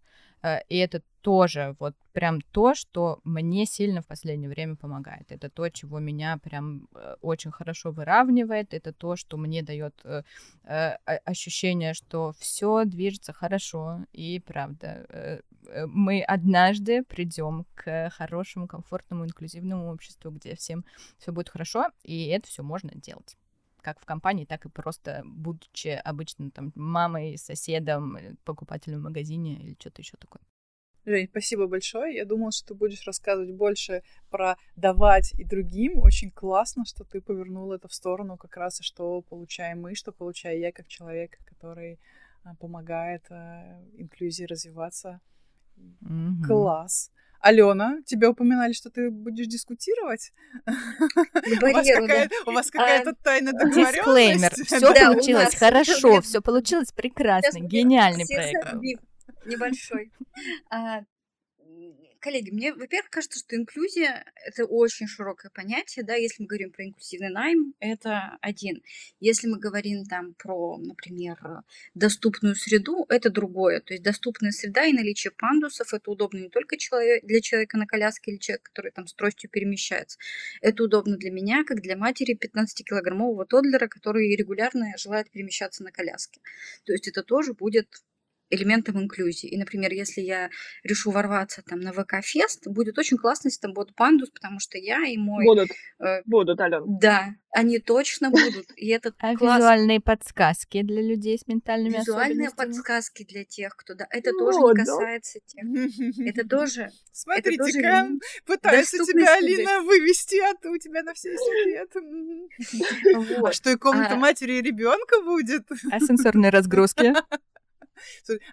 Э, и это тоже вот прям то, что мне сильно в последнее время помогает. Это то, чего меня прям э, очень хорошо выравнивает. Это то, что мне дает э, ощущение, что все движется хорошо. И правда, мы однажды придем к хорошему, комфортному, инклюзивному обществу, где всем все будет хорошо, и это все можно делать как в компании, так и просто будучи обычно там мамой, соседом, э, покупателем в магазине или что-то еще такое. Жень, спасибо большое. Я думала, что ты будешь рассказывать больше про давать и другим. Очень классно, что ты повернул это в сторону как раз, что получаем мы, что получаю я как человек, который а, помогает а, инклюзии развиваться. Mm-hmm. Класс. Алена, тебя упоминали, что ты будешь дискутировать? у вас какая-то, у вас какая-то а, тайна договоренность? Дисклеймер. Все получилось хорошо, все получилось прекрасно, гениальный проект. Небольшой. Коллеги, мне, во-первых, кажется, что инклюзия — это очень широкое понятие, да, если мы говорим про инклюзивный найм, это один. Если мы говорим там про, например, доступную среду, это другое. То есть доступная среда и наличие пандусов — это удобно не только для человека на коляске или человека, который там с тростью перемещается. Это удобно для меня, как для матери 15-килограммового тодлера, который регулярно желает перемещаться на коляске. То есть это тоже будет элементом инклюзии. И, например, если я решу ворваться там на ВК-фест, будет очень классно, если там будут пандус, потому что я и мой... Будут, э, будут, Алена. Да, они точно будут. И это а класс... визуальные подсказки для людей с ментальными Визуальные подсказки для тех, кто... Да, это тоже не касается тех. Это тоже... Смотрите-ка, пытается тебя, Алина, вывести, а ты у тебя на все ответ. А что, и комната а матери и ребенка будет? А сенсорные разгрузки?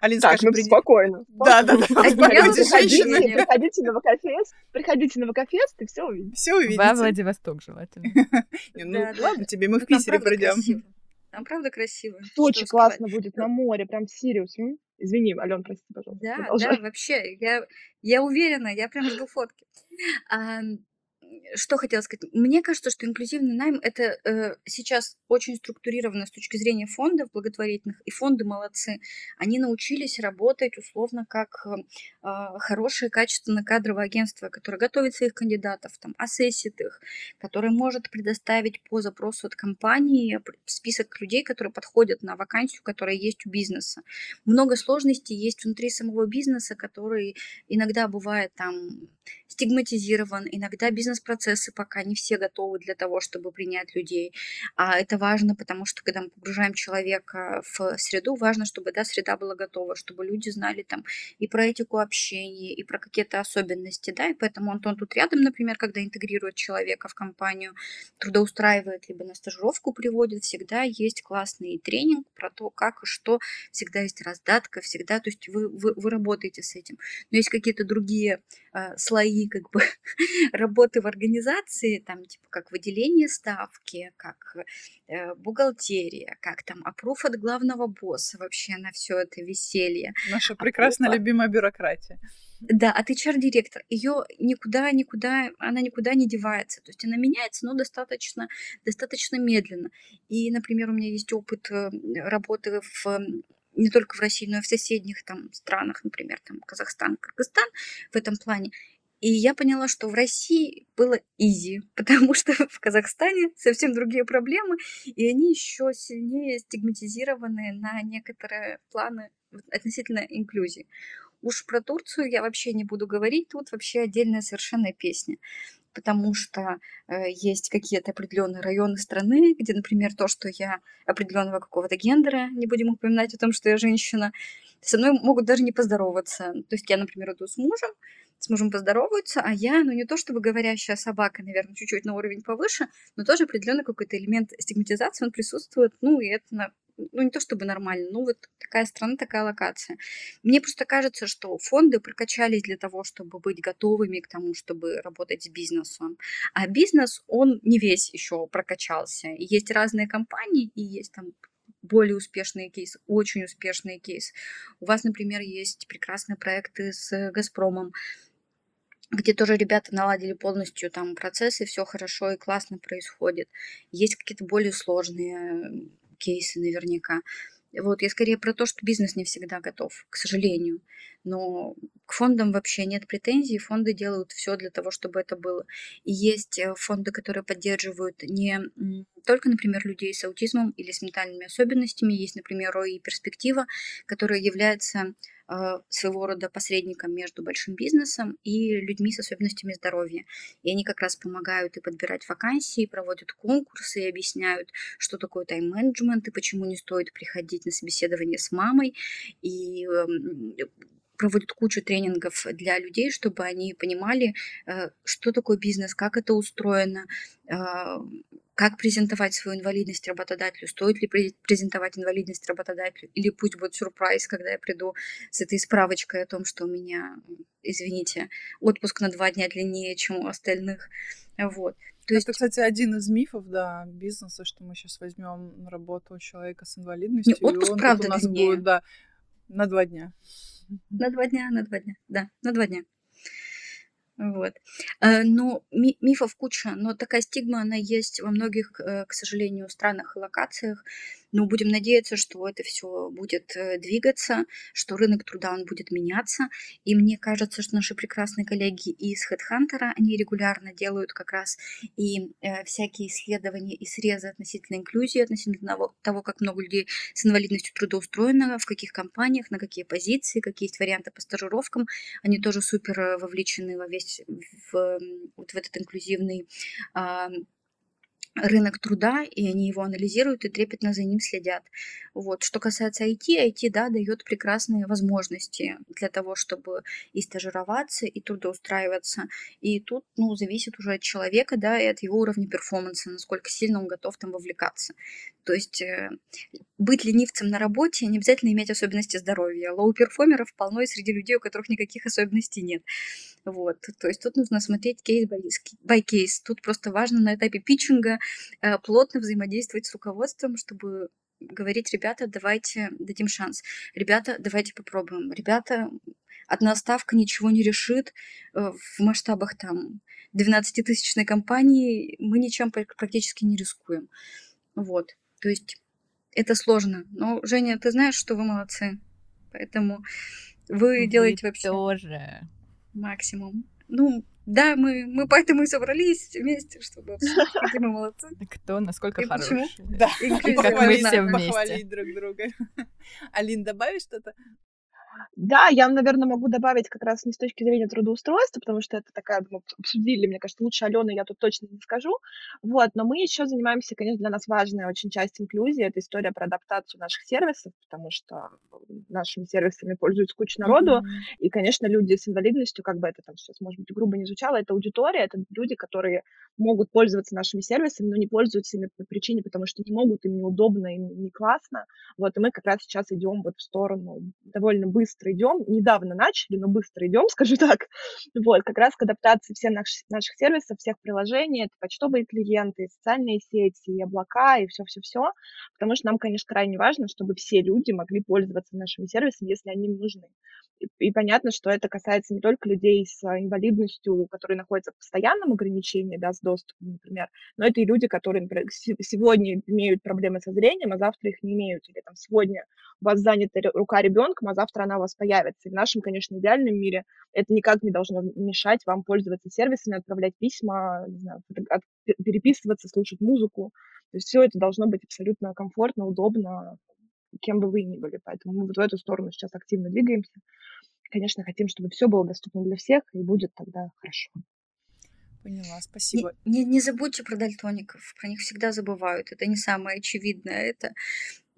Алина так, скажет, ну, приди... спокойно. Да, да, да. Приходите, приходите на ВКФест, приходите на ВКФест и все увидите. Все увидите. Во Владивосток желательно. Ну, ладно, тебе мы в ну, Питере придем. Там правда красиво. Очень классно будет на море, прям Сириус. Извини, Ален, прости, пожалуйста. Да, да, вообще, я, я уверена, я прям жду фотки что хотела сказать. Мне кажется, что инклюзивный найм это э, сейчас очень структурировано с точки зрения фондов благотворительных, и фонды молодцы. Они научились работать условно как э, хорошее качественное кадровое агентство, которое готовит своих кандидатов, там, ассессит их, которое может предоставить по запросу от компании список людей, которые подходят на вакансию, которая есть у бизнеса. Много сложностей есть внутри самого бизнеса, который иногда бывает там стигматизирован, иногда бизнес-процессы пока не все готовы для того, чтобы принять людей. А это важно, потому что когда мы погружаем человека в среду, важно, чтобы да, среда была готова, чтобы люди знали там и про этику общения, и про какие-то особенности, да, и поэтому Антон тут рядом, например, когда интегрирует человека в компанию, трудоустраивает, либо на стажировку приводит, всегда есть классный тренинг про то, как и что, всегда есть раздатка, всегда, то есть вы, вы, вы работаете с этим. Но есть какие-то другие слои как бы работы в организации, там типа как выделение ставки, как э, бухгалтерия, как там опруф от главного босса вообще на все это веселье. Наша прекрасная опруфа. любимая бюрократия. Да, от HR-директор, ее никуда, никуда, она никуда не девается. То есть она меняется, но достаточно, достаточно медленно. И, например, у меня есть опыт э, работы в не только в России, но и в соседних там странах, например, там Казахстан, Кыргызстан в этом плане. И я поняла, что в России было изи, потому что в Казахстане совсем другие проблемы, и они еще сильнее стигматизированы на некоторые планы относительно инклюзии. Уж про Турцию я вообще не буду говорить, тут вообще отдельная совершенно песня потому что э, есть какие-то определенные районы страны, где, например, то, что я определенного какого-то гендера, не будем упоминать о том, что я женщина, со мной могут даже не поздороваться. То есть я, например, иду с мужем, с мужем поздороваются, а я, ну не то чтобы говорящая собака, наверное, чуть-чуть на уровень повыше, но тоже определенный какой-то элемент стигматизации, он присутствует, ну и это ну не то чтобы нормально, ну вот такая страна, такая локация. Мне просто кажется, что фонды прокачались для того, чтобы быть готовыми к тому, чтобы работать с бизнесом. А бизнес, он не весь еще прокачался. Есть разные компании, и есть там более успешные кейсы, очень успешные кейсы. У вас, например, есть прекрасные проекты с «Газпромом», где тоже ребята наладили полностью там процессы, все хорошо и классно происходит. Есть какие-то более сложные кейсы наверняка. Вот, я скорее про то, что бизнес не всегда готов, к сожалению. Но к фондам вообще нет претензий. Фонды делают все для того, чтобы это было. И есть э, фонды, которые поддерживают не только, например, людей с аутизмом или с ментальными особенностями. Есть, например, РОИ перспектива, которая является своего рода посредником между большим бизнесом и людьми с особенностями здоровья. И они как раз помогают и подбирать вакансии, проводят конкурсы и объясняют, что такое тайм-менеджмент и почему не стоит приходить на собеседование с мамой. И эм, проводят кучу тренингов для людей, чтобы они понимали, э, что такое бизнес, как это устроено, а, как презентовать свою инвалидность работодателю, стоит ли презентовать инвалидность работодателю, или пусть будет сюрприз, когда я приду с этой справочкой о том, что у меня, извините, отпуск на два дня длиннее, чем у остальных. Вот. То есть... Это, кстати, один из мифов, да, бизнеса, что мы сейчас возьмем на работу человека с инвалидностью, Не, отпуск, и он правда, у нас длиннее. будет, да, на два дня. На два дня, на два дня, да, на два дня. Вот. Э, ну, мифов куча, но такая стигма, она есть во многих, э, к сожалению, странах и локациях. Но будем надеяться, что это все будет э, двигаться, что рынок труда он будет меняться. И мне кажется, что наши прекрасные коллеги из HeadHunter, они регулярно делают как раз и э, всякие исследования и срезы относительно инклюзии, относительно того, как много людей с инвалидностью трудоустроено, в каких компаниях, на какие позиции, какие есть варианты по стажировкам. Они тоже супер э, вовлечены во весь в, вот в этот инклюзивный рынок труда, и они его анализируют и трепетно за ним следят. Вот. Что касается IT, IT, да, дает прекрасные возможности для того, чтобы и стажироваться, и трудоустраиваться. И тут, ну, зависит уже от человека, да, и от его уровня перформанса, насколько сильно он готов там вовлекаться. То есть э, быть ленивцем на работе не обязательно иметь особенности здоровья. Лоу-перформеров полно и среди людей, у которых никаких особенностей нет. Вот. То есть тут нужно смотреть кейс by кейс. Тут просто важно на этапе питчинга э, плотно взаимодействовать с руководством, чтобы говорить, ребята, давайте дадим шанс. Ребята, давайте попробуем. Ребята, одна ставка ничего не решит э, в масштабах там 12-тысячной компании мы ничем практически не рискуем. Вот. То есть это сложно. Но, Женя, ты знаешь, что вы молодцы. Поэтому вы, вы делаете вообще... тоже. Максимум. Ну, да, мы, мы поэтому и собрались вместе, чтобы обсудить, какие мы молодцы. Кто насколько и хороший. Да, и как мы все вместе. Похвалить друг друга. Алин, добавишь что-то? Да, я, наверное, могу добавить как раз не с точки зрения трудоустройства, потому что это такая, мы обсудили, мне кажется, лучше Алены я тут точно не скажу. Вот, но мы еще занимаемся, конечно, для нас важная очень часть инклюзии, это история про адаптацию наших сервисов, потому что нашими сервисами пользуется куча народу, mm-hmm. и, конечно, люди с инвалидностью, как бы это там сейчас, может быть, грубо не звучало, это аудитория, это люди, которые могут пользоваться нашими сервисами, но не пользуются ими по причине, потому что не могут, им неудобно, им не классно. Вот, и мы как раз сейчас идем вот в сторону довольно быстро быстро идем, недавно начали, но быстро идем, скажу так, вот, как раз к адаптации всех наших, наших сервисов, всех приложений, это почтовые клиенты, социальные сети, и облака, и все-все-все, потому что нам, конечно, крайне важно, чтобы все люди могли пользоваться нашими сервисами, если они им нужны. И, и понятно, что это касается не только людей с инвалидностью, которые находятся в постоянном ограничении, да, с доступом, например, но это и люди, которые, например, сегодня имеют проблемы со зрением, а завтра их не имеют, или там сегодня у вас занята рука ребенком, а завтра она у вас появится. И в нашем, конечно, идеальном мире это никак не должно мешать вам пользоваться сервисами, отправлять письма, не знаю, переписываться, слушать музыку. То есть все это должно быть абсолютно комфортно, удобно, кем бы вы ни были. Поэтому мы вот в эту сторону сейчас активно двигаемся. Конечно, хотим, чтобы все было доступно для всех, и будет тогда хорошо. Поняла, спасибо. Не, не, не забудьте про дальтоников, про них всегда забывают. Это не самое очевидное. Это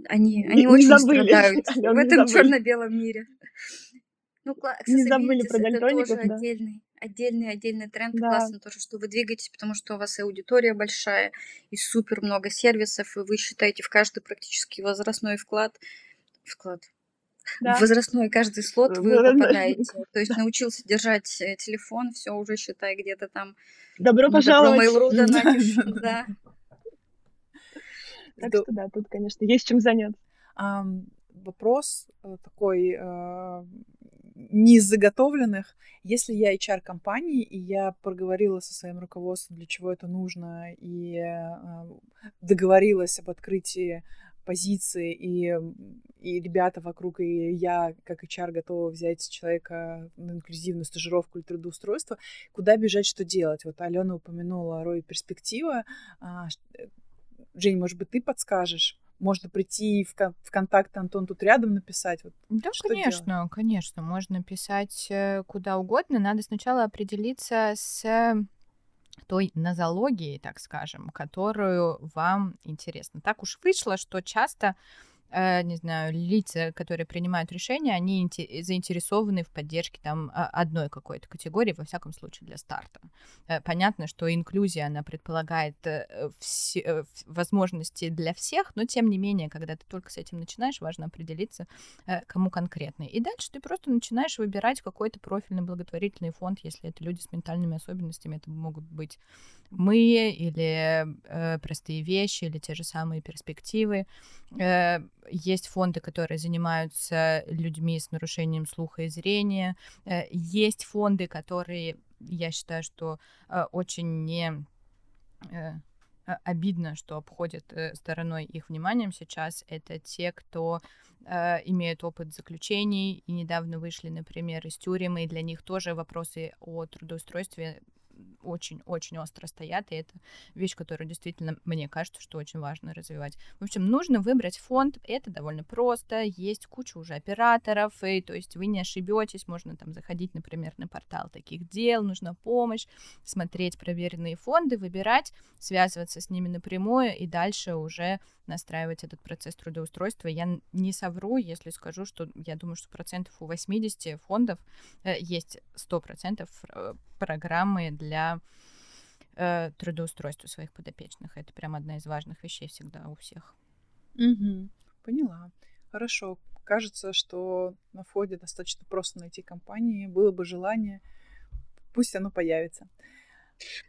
они, они не очень забыли. страдают в этом черно-белом мире. Ну, не забыли про это тоже да. отдельный, отдельный, отдельный тренд. Да. Классно тоже, что вы двигаетесь, потому что у вас и аудитория большая, и супер много сервисов, и вы считаете в каждый практически возрастной вклад, вклад, да. возрастной каждый слот вы попадаете. То есть научился держать э, телефон, все уже считай где-то там. Добро пожаловать. Добро да. Так что да, тут, конечно, есть чем заняться. Вопрос э, такой э, не из заготовленных. Если я HR компании, и я проговорила со своим руководством, для чего это нужно, и э, договорилась об открытии позиции, и, и ребята вокруг, и я, как HR, готова взять человека на инклюзивную стажировку или трудоустройство, куда бежать, что делать? Вот Алена упомянула роль перспектива. Э, Жень, может быть, ты подскажешь? Можно прийти в, в контакт Антон тут рядом написать. Вот, да, конечно, делать? конечно. Можно писать э, куда угодно. Надо сначала определиться с той нозологии, так скажем, которую вам интересно. Так уж вышло, что часто Э, не знаю, лица, которые принимают решения, они заинтересованы в поддержке там а, одной какой-то категории, во всяком случае, для старта. Э, понятно, что инклюзия, она предполагает э, все, возможности для всех, но тем не менее, когда ты только с этим начинаешь, важно определиться, кому конкретно. И дальше ты просто начинаешь выбирать какой-то профильный благотворительный фонд, если это люди с ментальными особенностями, это могут быть мы или э, простые вещи, или те же самые перспективы. Есть фонды, которые занимаются людьми с нарушением слуха и зрения. Э, есть фонды, которые, я считаю, что э, очень не э, обидно, что обходят стороной их вниманием сейчас, это те, кто э, имеют опыт заключений и недавно вышли, например, из тюрьмы, и для них тоже вопросы о трудоустройстве очень-очень остро стоят, и это вещь, которую действительно, мне кажется, что очень важно развивать. В общем, нужно выбрать фонд, это довольно просто, есть куча уже операторов, и то есть вы не ошибетесь, можно там заходить, например, на портал таких дел, нужна помощь, смотреть проверенные фонды, выбирать, связываться с ними напрямую, и дальше уже настраивать этот процесс трудоустройства. Я не совру, если скажу, что я думаю, что процентов у 80 фондов э, есть 100% э, программы для э, трудоустройства своих подопечных. Это прям одна из важных вещей всегда у всех. Угу, поняла. Хорошо. Кажется, что на входе достаточно просто найти компании. Было бы желание, пусть оно появится.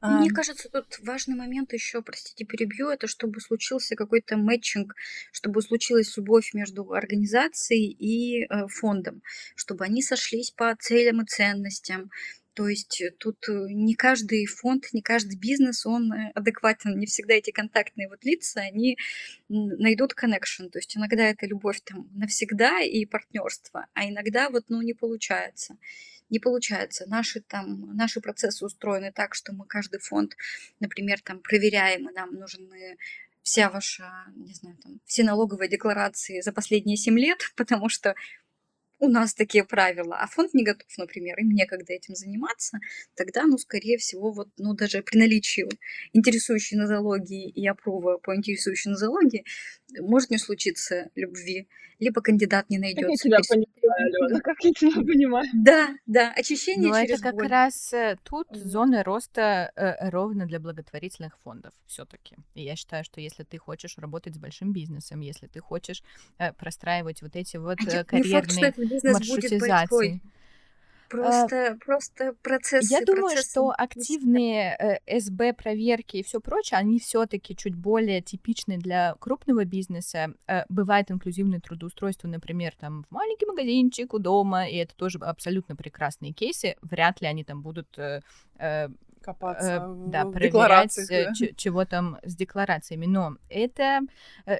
А... Мне кажется, тут важный момент еще, простите, перебью, это чтобы случился какой-то мэтчинг, чтобы случилась любовь между организацией и э, фондом, чтобы они сошлись по целям и ценностям. То есть э, тут э, не каждый фонд, не каждый бизнес, он э, адекватен. Не всегда эти контактные вот лица, они найдут connection. То есть иногда это любовь там навсегда и партнерство, а иногда вот ну не получается не получается. Наши, там, наши процессы устроены так, что мы каждый фонд, например, там, проверяем, и нам нужны вся ваша, не знаю, там, все налоговые декларации за последние 7 лет, потому что у нас такие правила, а фонд не готов, например, им некогда этим заниматься, тогда, ну, скорее всего, вот, ну, даже при наличии интересующей нозологии и опрува по интересующей нозологии может не случиться любви, либо кандидат не найдется. Как я тебя Алена, как я тебя понимаю. Да, да, очищение Но через это как боль. раз э, тут зоны роста э, ровно для благотворительных фондов все таки И я считаю, что если ты хочешь работать с большим бизнесом, если ты хочешь э, простраивать вот эти вот э, карьерные маршрутизации, Просто, а, просто процессы. Я думаю, процессы что активные э, СБ проверки и все прочее, они все-таки чуть более типичны для крупного бизнеса. Э, бывает инклюзивное трудоустройство, например, там в маленький магазинчик у дома, и это тоже абсолютно прекрасные кейсы. Вряд ли они там будут э, э, копаться э, в да, проверять, да? чего там с декларациями. Но это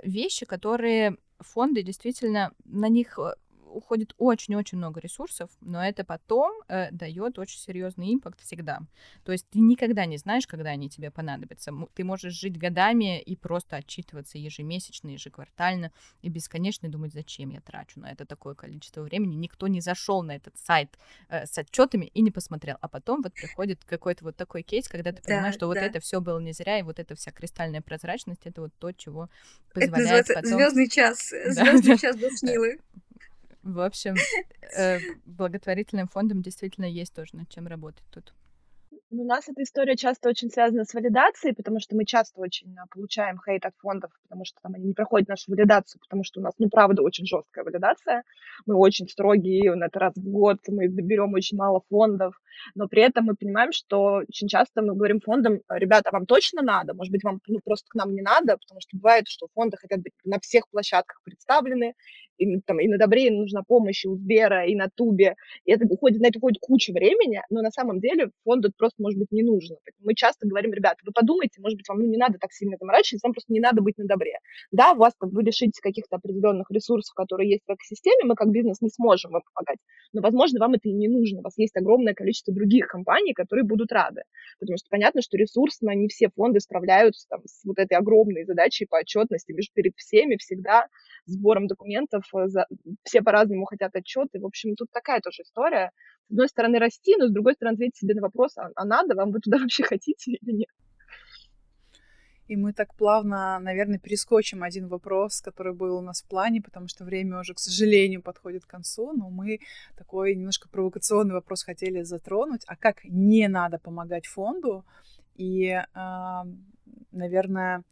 вещи, которые фонды действительно на них уходит очень-очень много ресурсов, но это потом э, дает очень серьезный импакт всегда. То есть ты никогда не знаешь, когда они тебе понадобятся. Ты можешь жить годами и просто отчитываться ежемесячно, ежеквартально и бесконечно думать, зачем я трачу на это такое количество времени. Никто не зашел на этот сайт э, с отчетами и не посмотрел. А потом вот приходит какой-то вот такой кейс, когда ты понимаешь, да, что да. вот это все было не зря, и вот эта вся кристальная прозрачность это вот то, чего позволяет это потом... Звездный час, звездный час Душнилы. В общем, э, благотворительным фондом действительно есть тоже над чем работать тут. Ну, у нас эта история часто очень связана с валидацией, потому что мы часто очень а, получаем хейт от фондов, потому что там они не проходят нашу валидацию, потому что у нас, ну, правда, очень жесткая валидация. Мы очень строгие, на это раз в год мы берем очень мало фондов, но при этом мы понимаем, что очень часто мы говорим фондам, ребята, вам точно надо, может быть, вам ну, просто к нам не надо, потому что бывает, что фонды хотят быть на всех площадках представлены, и, там, и на Добре нужна помощь и у Сбера, и на Тубе, и это уходит, на это уходит куча времени, но на самом деле фонду это просто, может быть, не нужно. Мы часто говорим, ребята, вы подумайте, может быть, вам ну, не надо так сильно заморачиваться, вам просто не надо быть на Добре. Да, у вас там, вы лишитесь каких-то определенных ресурсов, которые есть в экосистеме, мы как бизнес не сможем вам помогать, но, возможно, вам это и не нужно, у вас есть огромное количество других компаний, которые будут рады, потому что понятно, что ресурсно не все фонды справляются там, с вот этой огромной задачей по отчетности перед всеми всегда, сбором документов, э, за... все по-разному хотят отчеты. В общем, тут такая тоже история. С одной стороны, расти, но с другой стороны, ответить себе на вопрос, а, а надо вам, вы туда вообще хотите или нет? И мы так плавно, наверное, перескочим один вопрос, который был у нас в плане, потому что время уже, к сожалению, подходит к концу, но мы такой немножко провокационный вопрос хотели затронуть. А как не надо помогать фонду? И, а, наверное,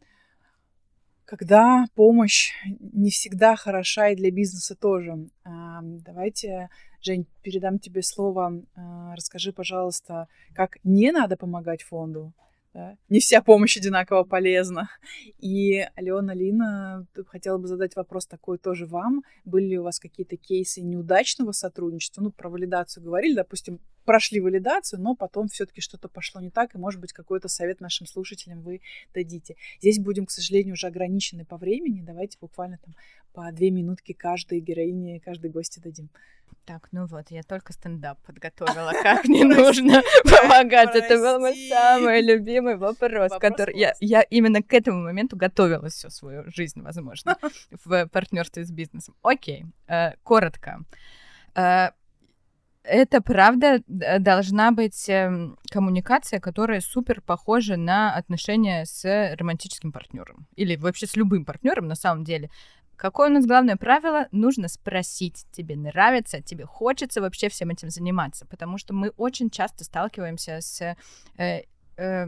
когда помощь не всегда хороша и для бизнеса тоже. Давайте, Жень, передам тебе слово. А, расскажи, пожалуйста, как не надо помогать фонду, да? Не вся помощь одинаково полезна. И Алена, Лина, хотела бы задать вопрос такой тоже вам. Были ли у вас какие-то кейсы неудачного сотрудничества? Ну, про валидацию говорили, допустим, прошли валидацию, но потом все-таки что-то пошло не так, и, может быть, какой-то совет нашим слушателям вы дадите. Здесь будем, к сожалению, уже ограничены по времени. Давайте буквально там по две минутки каждой героине, каждой гости дадим. Так, ну вот, я только стендап подготовила, как не нужно помогать. Это был мой самый любимый вопрос, который я, я именно к этому моменту готовилась всю свою жизнь, возможно, в партнерстве с бизнесом. Окей, э, коротко. Э, это правда должна быть эм, коммуникация, которая супер похожа на отношения с романтическим партнером или вообще с любым партнером на самом деле. Какое у нас главное правило? Нужно спросить, тебе нравится, тебе хочется вообще всем этим заниматься, потому что мы очень часто сталкиваемся с э, э,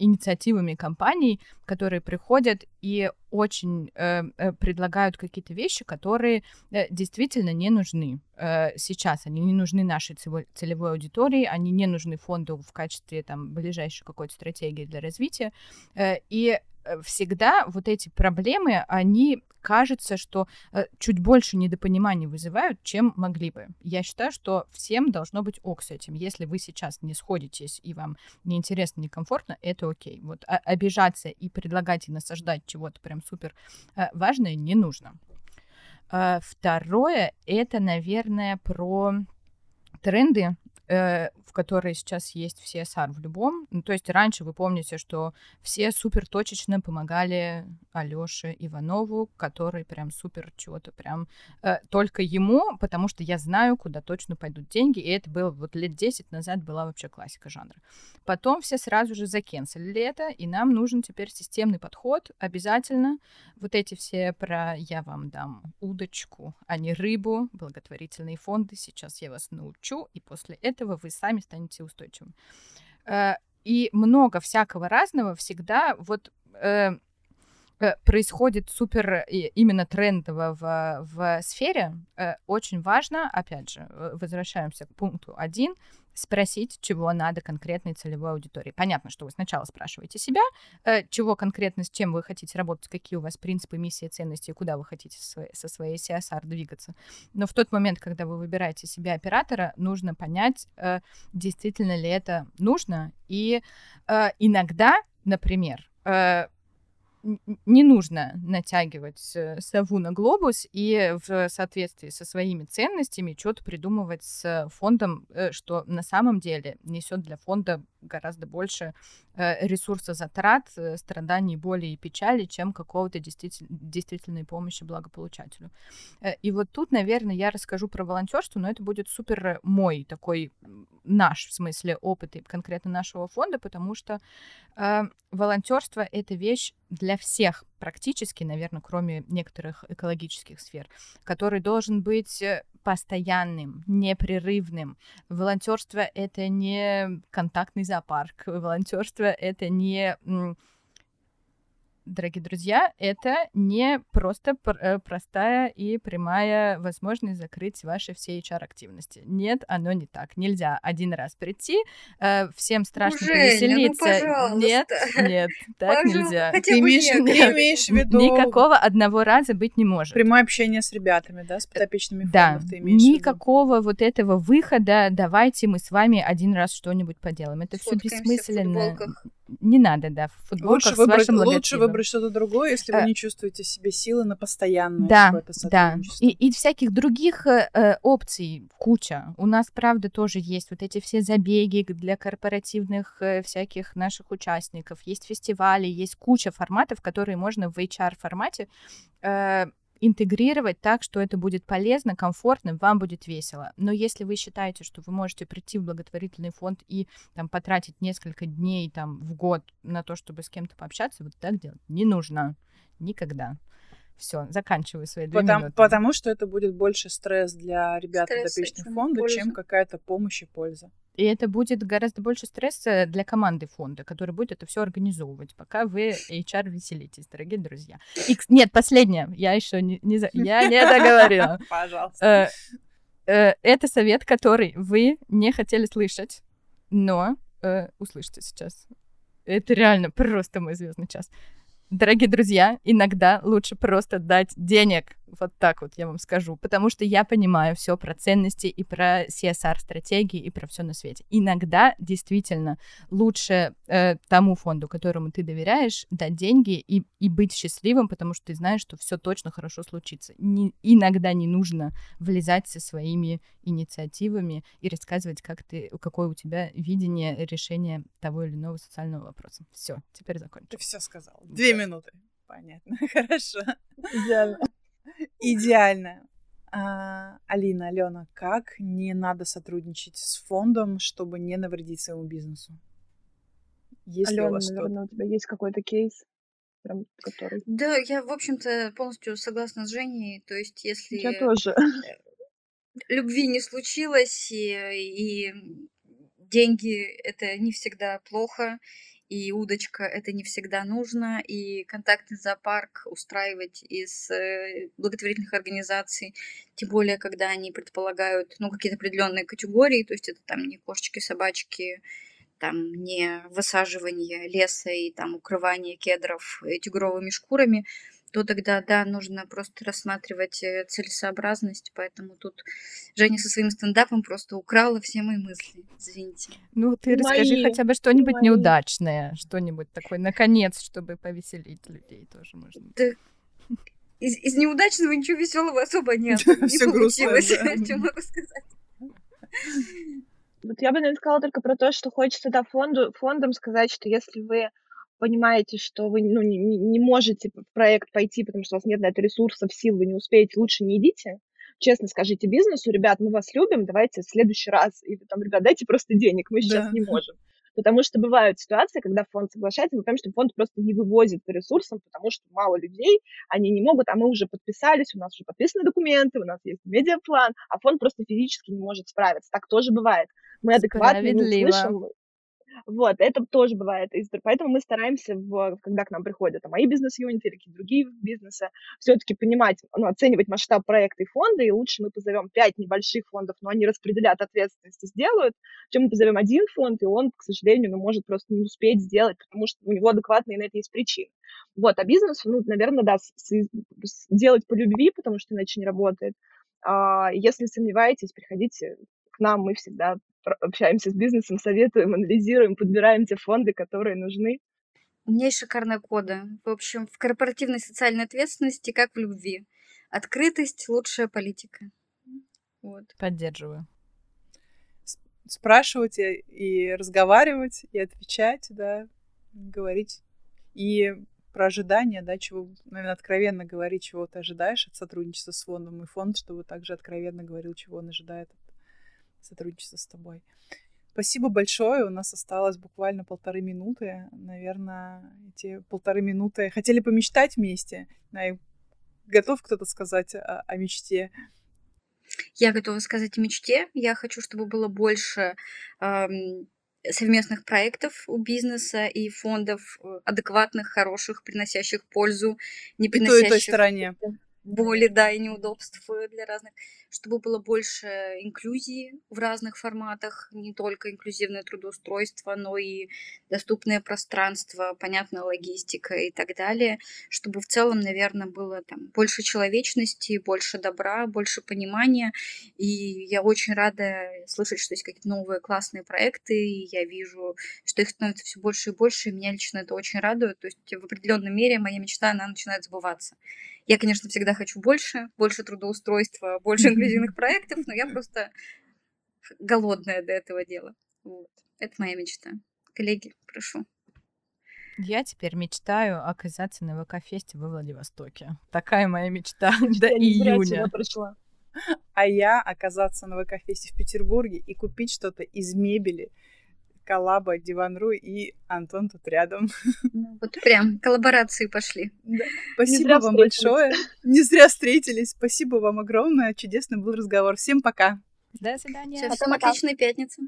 инициативами компаний, которые приходят и очень э, э, предлагают какие-то вещи, которые э, действительно не нужны э, сейчас. Они не нужны нашей целевой аудитории, они не нужны фонду в качестве там ближайшей какой-то стратегии для развития. Э, и всегда вот эти проблемы, они кажется, что э, чуть больше недопониманий вызывают, чем могли бы. Я считаю, что всем должно быть ок с этим. Если вы сейчас не сходитесь и вам неинтересно, некомфортно, это окей. Вот а, обижаться и предлагать и насаждать чего-то прям супер э, важное не нужно. Э, второе, это, наверное, про тренды э, в которой сейчас есть в CSR в любом. Ну, то есть раньше вы помните, что все супер точечно помогали Алёше Иванову, который прям супер чего-то прям э, только ему, потому что я знаю, куда точно пойдут деньги, и это было вот лет 10 назад была вообще классика жанра. Потом все сразу же закенселили это, и нам нужен теперь системный подход обязательно. Вот эти все про «я вам дам удочку, а не рыбу», благотворительные фонды, сейчас я вас научу, и после этого этого вы сами станете устойчивым. Э, и много всякого разного всегда вот э, э, происходит супер именно трендово в, в сфере. Очень важно, опять же, возвращаемся к пункту один, спросить, чего надо конкретной целевой аудитории. Понятно, что вы сначала спрашиваете себя, э, чего конкретно, с чем вы хотите работать, какие у вас принципы, миссии, ценности, куда вы хотите со своей CSR двигаться. Но в тот момент, когда вы выбираете себе оператора, нужно понять, э, действительно ли это нужно. И э, иногда, например, не нужно натягивать э, сову на глобус и в соответствии со своими ценностями что-то придумывать с фондом, э, что на самом деле несет для фонда гораздо больше э, ресурса затрат, страданий, боли и печали, чем какого-то действитель, действительной помощи благополучателю. И вот тут, наверное, я расскажу про волонтерство, но это будет супер мой такой наш, в смысле, опыт и конкретно нашего фонда, потому что э, волонтерство это вещь для всех практически, наверное, кроме некоторых экологических сфер, который должен быть э, постоянным, непрерывным. Волонтерство это не контактный зоопарк, волонтерство это не дорогие друзья, это не просто пр- простая и прямая возможность закрыть ваши все HR-активности. Нет, оно не так. Нельзя один раз прийти, э, всем страшно Ну, Женя, ну, повеселиться. пожалуйста. нет, нет, так Пожалуйста, нельзя. хотя Ты имеешь, ты некоторые. имеешь в виду Никакого одного раза быть не может. прямое общение с ребятами, да, с подопечными Да, фондов ты имеешь никакого вот этого выхода, давайте мы с вами один раз что-нибудь поделаем. Это все бессмысленно. Не надо, да, в футболках Лучше с выбрать, вашим лучше логотипом. выбрать что-то другое, если вы Э, не чувствуете в себе силы на постоянное Да, какое-то да. И, и всяких других э, э, опций куча. У нас, правда, тоже есть вот эти все забеги для корпоративных э, всяких наших участников. Есть фестивали, есть куча форматов, которые можно в HR-формате э, интегрировать так, что это будет полезно, комфортно, вам будет весело. Но если вы считаете, что вы можете прийти в благотворительный фонд и там потратить несколько дней там в год на то, чтобы с кем-то пообщаться, вот так делать не нужно никогда. Все, заканчиваю свои две Потому, минуты. потому что это будет больше стресс для ребят Стресс, фонда, польза. чем какая-то помощь и польза. И это будет гораздо больше стресса для команды фонда, который будет это все организовывать, пока вы HR веселитесь, дорогие друзья. И, нет, последнее, я еще не, не за- я не договорила. Пожалуйста. Э, э, Это совет, который вы не хотели слышать, но э, услышите сейчас. Это реально просто мой звездный час. Дорогие друзья, иногда лучше просто дать денег. Вот так вот я вам скажу. Потому что я понимаю все про ценности и про CSR-стратегии и про все на свете. Иногда действительно лучше э, тому фонду, которому ты доверяешь, дать деньги и, и быть счастливым, потому что ты знаешь, что все точно хорошо случится. Не- иногда не нужно влезать со своими инициативами и рассказывать, как ты, какое у тебя видение решения того или иного социального вопроса. Все, теперь Ты закончил. все сказал. Две Да. минуты. Понятно. Хорошо. Идеально. Идеально. А, Алина, Алена, как не надо сотрудничать с фондом, чтобы не навредить своему бизнесу? Есть ли у Алена, вас наверное, у тебя есть какой-то кейс, прям который... Да, я, в общем-то, полностью согласна с Женей. То есть, если Я тоже. любви не случилось, и, и деньги это не всегда плохо, и удочка это не всегда нужно, и контактный зоопарк устраивать из э, благотворительных организаций, тем более, когда они предполагают, ну, какие-то определенные категории, то есть это там не кошечки, собачки, там не высаживание леса и там укрывание кедров э, тигровыми шкурами, то тогда, да, нужно просто рассматривать э, целесообразность, поэтому тут Женя со своим стендапом просто украла все мои мысли, извините. Ну, ты И расскажи мои, хотя бы что-нибудь мои. неудачное, что-нибудь такое, наконец, чтобы повеселить людей тоже можно. Да, из, из неудачного ничего веселого особо нет, не получилось, что могу сказать. Вот я бы, наверное, сказала только про то, что хочется да, фонду, фондам сказать, что если вы понимаете, что вы ну, не, не можете в проект пойти, потому что у вас нет на это ресурсов, сил, вы не успеете, лучше не идите. Честно скажите бизнесу, ребят, мы вас любим, давайте в следующий раз. И там, ребят, дайте просто денег, мы сейчас Да. не можем. Потому что бывают ситуации, когда фонд соглашается, мы понимаем, что фонд просто не вывозит по ресурсам, потому что мало людей, они не могут, а мы уже подписались, у нас уже подписаны документы, у нас есть медиаплан, а фонд просто физически не может справиться. Так тоже бывает. Мы адекватно не Справедливо. Вот, это тоже бывает. Поэтому мы стараемся, в, когда к нам приходят там, мои бизнес-юниты или какие-то другие бизнесы, все-таки понимать, ну, оценивать масштаб проекта и фонда, и лучше мы позовем пять небольших фондов, но они распределят ответственность и сделают, чем мы позовем один фонд, и он, к сожалению, ну, может просто не успеть сделать, потому что у него адекватные на это есть причины. Вот, а бизнесу, ну, наверное, да, с- с- делать по любви, потому что иначе не работает. А, если сомневаетесь, приходите к нам, мы всегда общаемся с бизнесом, советуем, анализируем, подбираем те фонды, которые нужны. У меня есть шикарная кода. В общем, в корпоративной социальной ответственности, как в любви. Открытость – лучшая политика. Вот. Поддерживаю. Спрашивать и, разговаривать, и отвечать, да, говорить. И про ожидания, да, чего, наверное, откровенно говорить, чего ты ожидаешь от сотрудничества с фондом, и фонд, чтобы также откровенно говорил, чего он ожидает от сотрудничества с тобой. Спасибо большое. У нас осталось буквально полторы минуты. Наверное, эти полторы минуты хотели помечтать вместе. Готов кто-то сказать о, о мечте? Я готова сказать о мечте. Я хочу, чтобы было больше эм, совместных проектов у бизнеса и фондов э, адекватных, хороших, приносящих пользу, не приносящих... И той, и той стороне боли, да, и неудобств э, для разных, чтобы было больше инклюзии в разных форматах, не только инклюзивное трудоустройство, но и доступное пространство, понятная логистика и так далее, чтобы в целом, наверное, было там больше человечности, больше добра, больше понимания, и я очень рада слышать, что есть какие-то новые классные проекты, и я вижу, что их становится все больше и больше, и меня лично это очень радует, то есть в определенной мере моя мечта, она начинает сбываться. Я, конечно, всегда хочу больше, больше трудоустройства, больше инклюзивных проектов, но я просто голодная до этого дела. Вот. Это моя мечта. Коллеги, прошу. Я теперь мечтаю оказаться на ВК-фесте во Владивостоке. Такая моя мечта до июня. А я оказаться на ВК-фесте в Петербурге и купить что-то из мебели, коллаба Диванру и Антон тут рядом. Ну, вот прям коллаборации пошли. Да. Спасибо вам большое. Не зря встретились. Спасибо вам огромное. Чудесный был разговор. Всем пока. До свидания. Всем отличной пятницы.